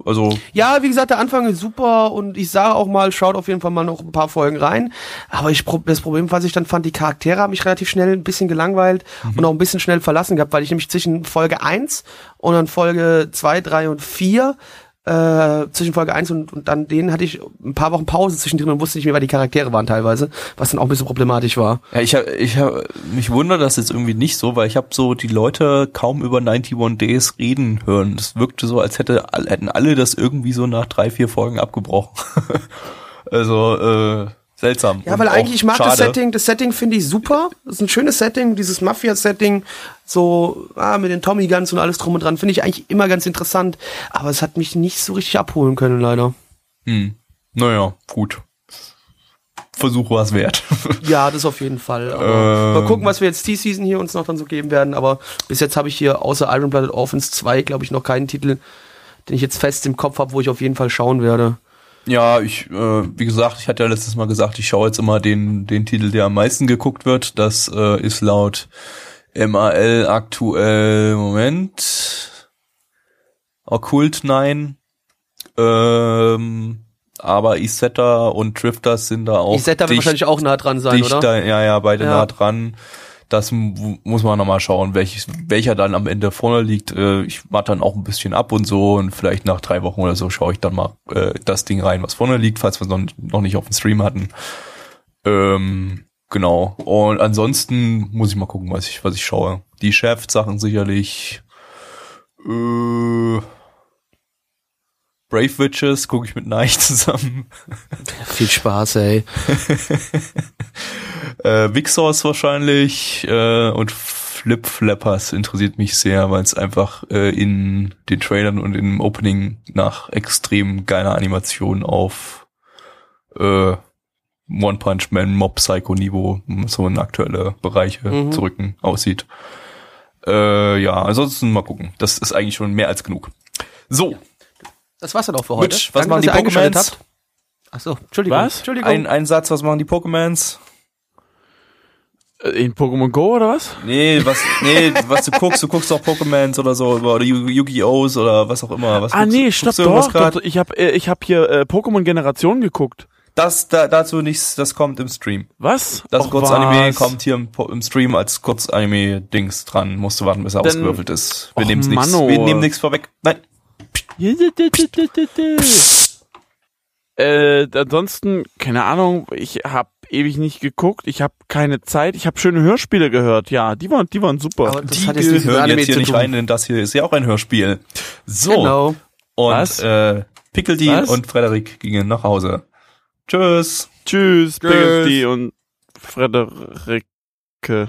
Also, Ja, wie gesagt, der Anfang ist super und ich sage auch mal, schaut auf jeden Fall mal noch ein paar Folgen rein. Aber ich, das Problem, was ich dann fand, die Charaktere haben mich relativ schnell ein bisschen gelangweilt und auch ein bisschen schnell verlassen gehabt, weil ich nämlich zwischen Folge 1 und dann Folge 2, 3 und 4 äh, zwischen Folge 1 und, und dann denen hatte ich ein paar Wochen Pause zwischendrin und wusste nicht mehr, wer die Charaktere waren teilweise, was dann auch ein bisschen problematisch war. ja, ich hab, ich hab, mich wundert das jetzt irgendwie nicht so, weil ich habe so die Leute kaum über 91 Days reden hören. Es wirkte so, als hätte, hätten alle das irgendwie so nach drei, vier Folgen abgebrochen. also, äh, seltsam. Ja, weil eigentlich, ich mag das schade. Setting, das Setting finde ich super. Das ist ein schönes Setting, dieses Mafia-Setting, so ah, mit den Tommy Guns und alles drum und dran, finde ich eigentlich immer ganz interessant. Aber es hat mich nicht so richtig abholen können, leider. Hm. Naja, gut. Versuch war es wert. Ja, das auf jeden Fall. Aber Ähm. mal gucken, was wir jetzt T-Season hier uns noch dann so geben werden. Aber bis jetzt habe ich hier außer Iron Blooded Orphans 2, glaube ich, noch keinen Titel, den ich jetzt fest im Kopf habe, wo ich auf jeden Fall schauen werde. Ja, ich, äh, wie gesagt, ich hatte ja letztes Mal gesagt, ich schaue jetzt immer den, den Titel, der am meisten geguckt wird. Das äh, ist laut MAL aktuell, Moment, Okkult 9. Ähm, aber Isetta und Drifters sind da auch ich Set da wird wahrscheinlich auch nah dran sein, dicht oder? Ja, ja, beide Ja. nah dran. Das muss man nochmal schauen, welches, welcher dann am Ende vorne liegt. Äh, ich warte dann auch ein bisschen ab und so und vielleicht nach drei Wochen oder so schaue ich dann mal äh, das Ding rein, was vorne liegt, falls wir es noch, noch nicht auf dem Stream hatten. Ähm, genau. Und ansonsten muss ich mal gucken, was ich, was ich schaue. Die Chef-Sachen sicherlich. Äh, Brave Witches gucke ich mit Neich zusammen. Viel Spaß, ey. äh, Vixors wahrscheinlich äh, und Flip Flappers interessiert mich sehr, weil es einfach äh, in den Trailern und im Opening nach extrem geiler Animation auf äh, One Punch Man Mob Psycho Niveau so in aktuelle Bereiche Mhm. zu rücken aussieht. Äh, ja, ansonsten mal gucken. Das ist eigentlich schon mehr als genug. So, Das war's dann auch für heute. Mitch, was Danke, machen die Pokémons? habt. Ach so, Entschuldigung. Was? Entschuldigung. ein, ein Satz, was machen die Pokémons? Äh, In Pokémon Go oder was? Nee, was, nee, was du guckst, du guckst auch Pokémons oder so, oder Yu- Yu-Gi-Ohs oder was auch immer. Was Ah guckst, nee, stopp, doch, grad? doch, ich hab, äh, ich hab hier äh, Pokémon Generation geguckt. Das, da, dazu nichts, das kommt im Stream. Was? Das Och, Kurzanime was? kommt hier im, im Stream als Kurzanime-Dings dran. Musst du warten, bis er Dann- ausgewürfelt ist. Wir nehmen nichts, Manno. wir nehmen nichts vorweg. Nein. Äh, ansonsten, keine Ahnung, ich hab ewig nicht geguckt, ich hab keine Zeit, ich hab schöne Hörspiele gehört, ja, die waren, die waren super. Aber das Die hat jetzt nichts Anime jetzt hier nicht rein, denn das hier ist ja auch ein Hörspiel. So. Genau. Und, Was? äh, Pickledy Was? und Frederik gingen nach Hause. Tschüss. Tschüss, Tschüss. Piggledy und Frederike.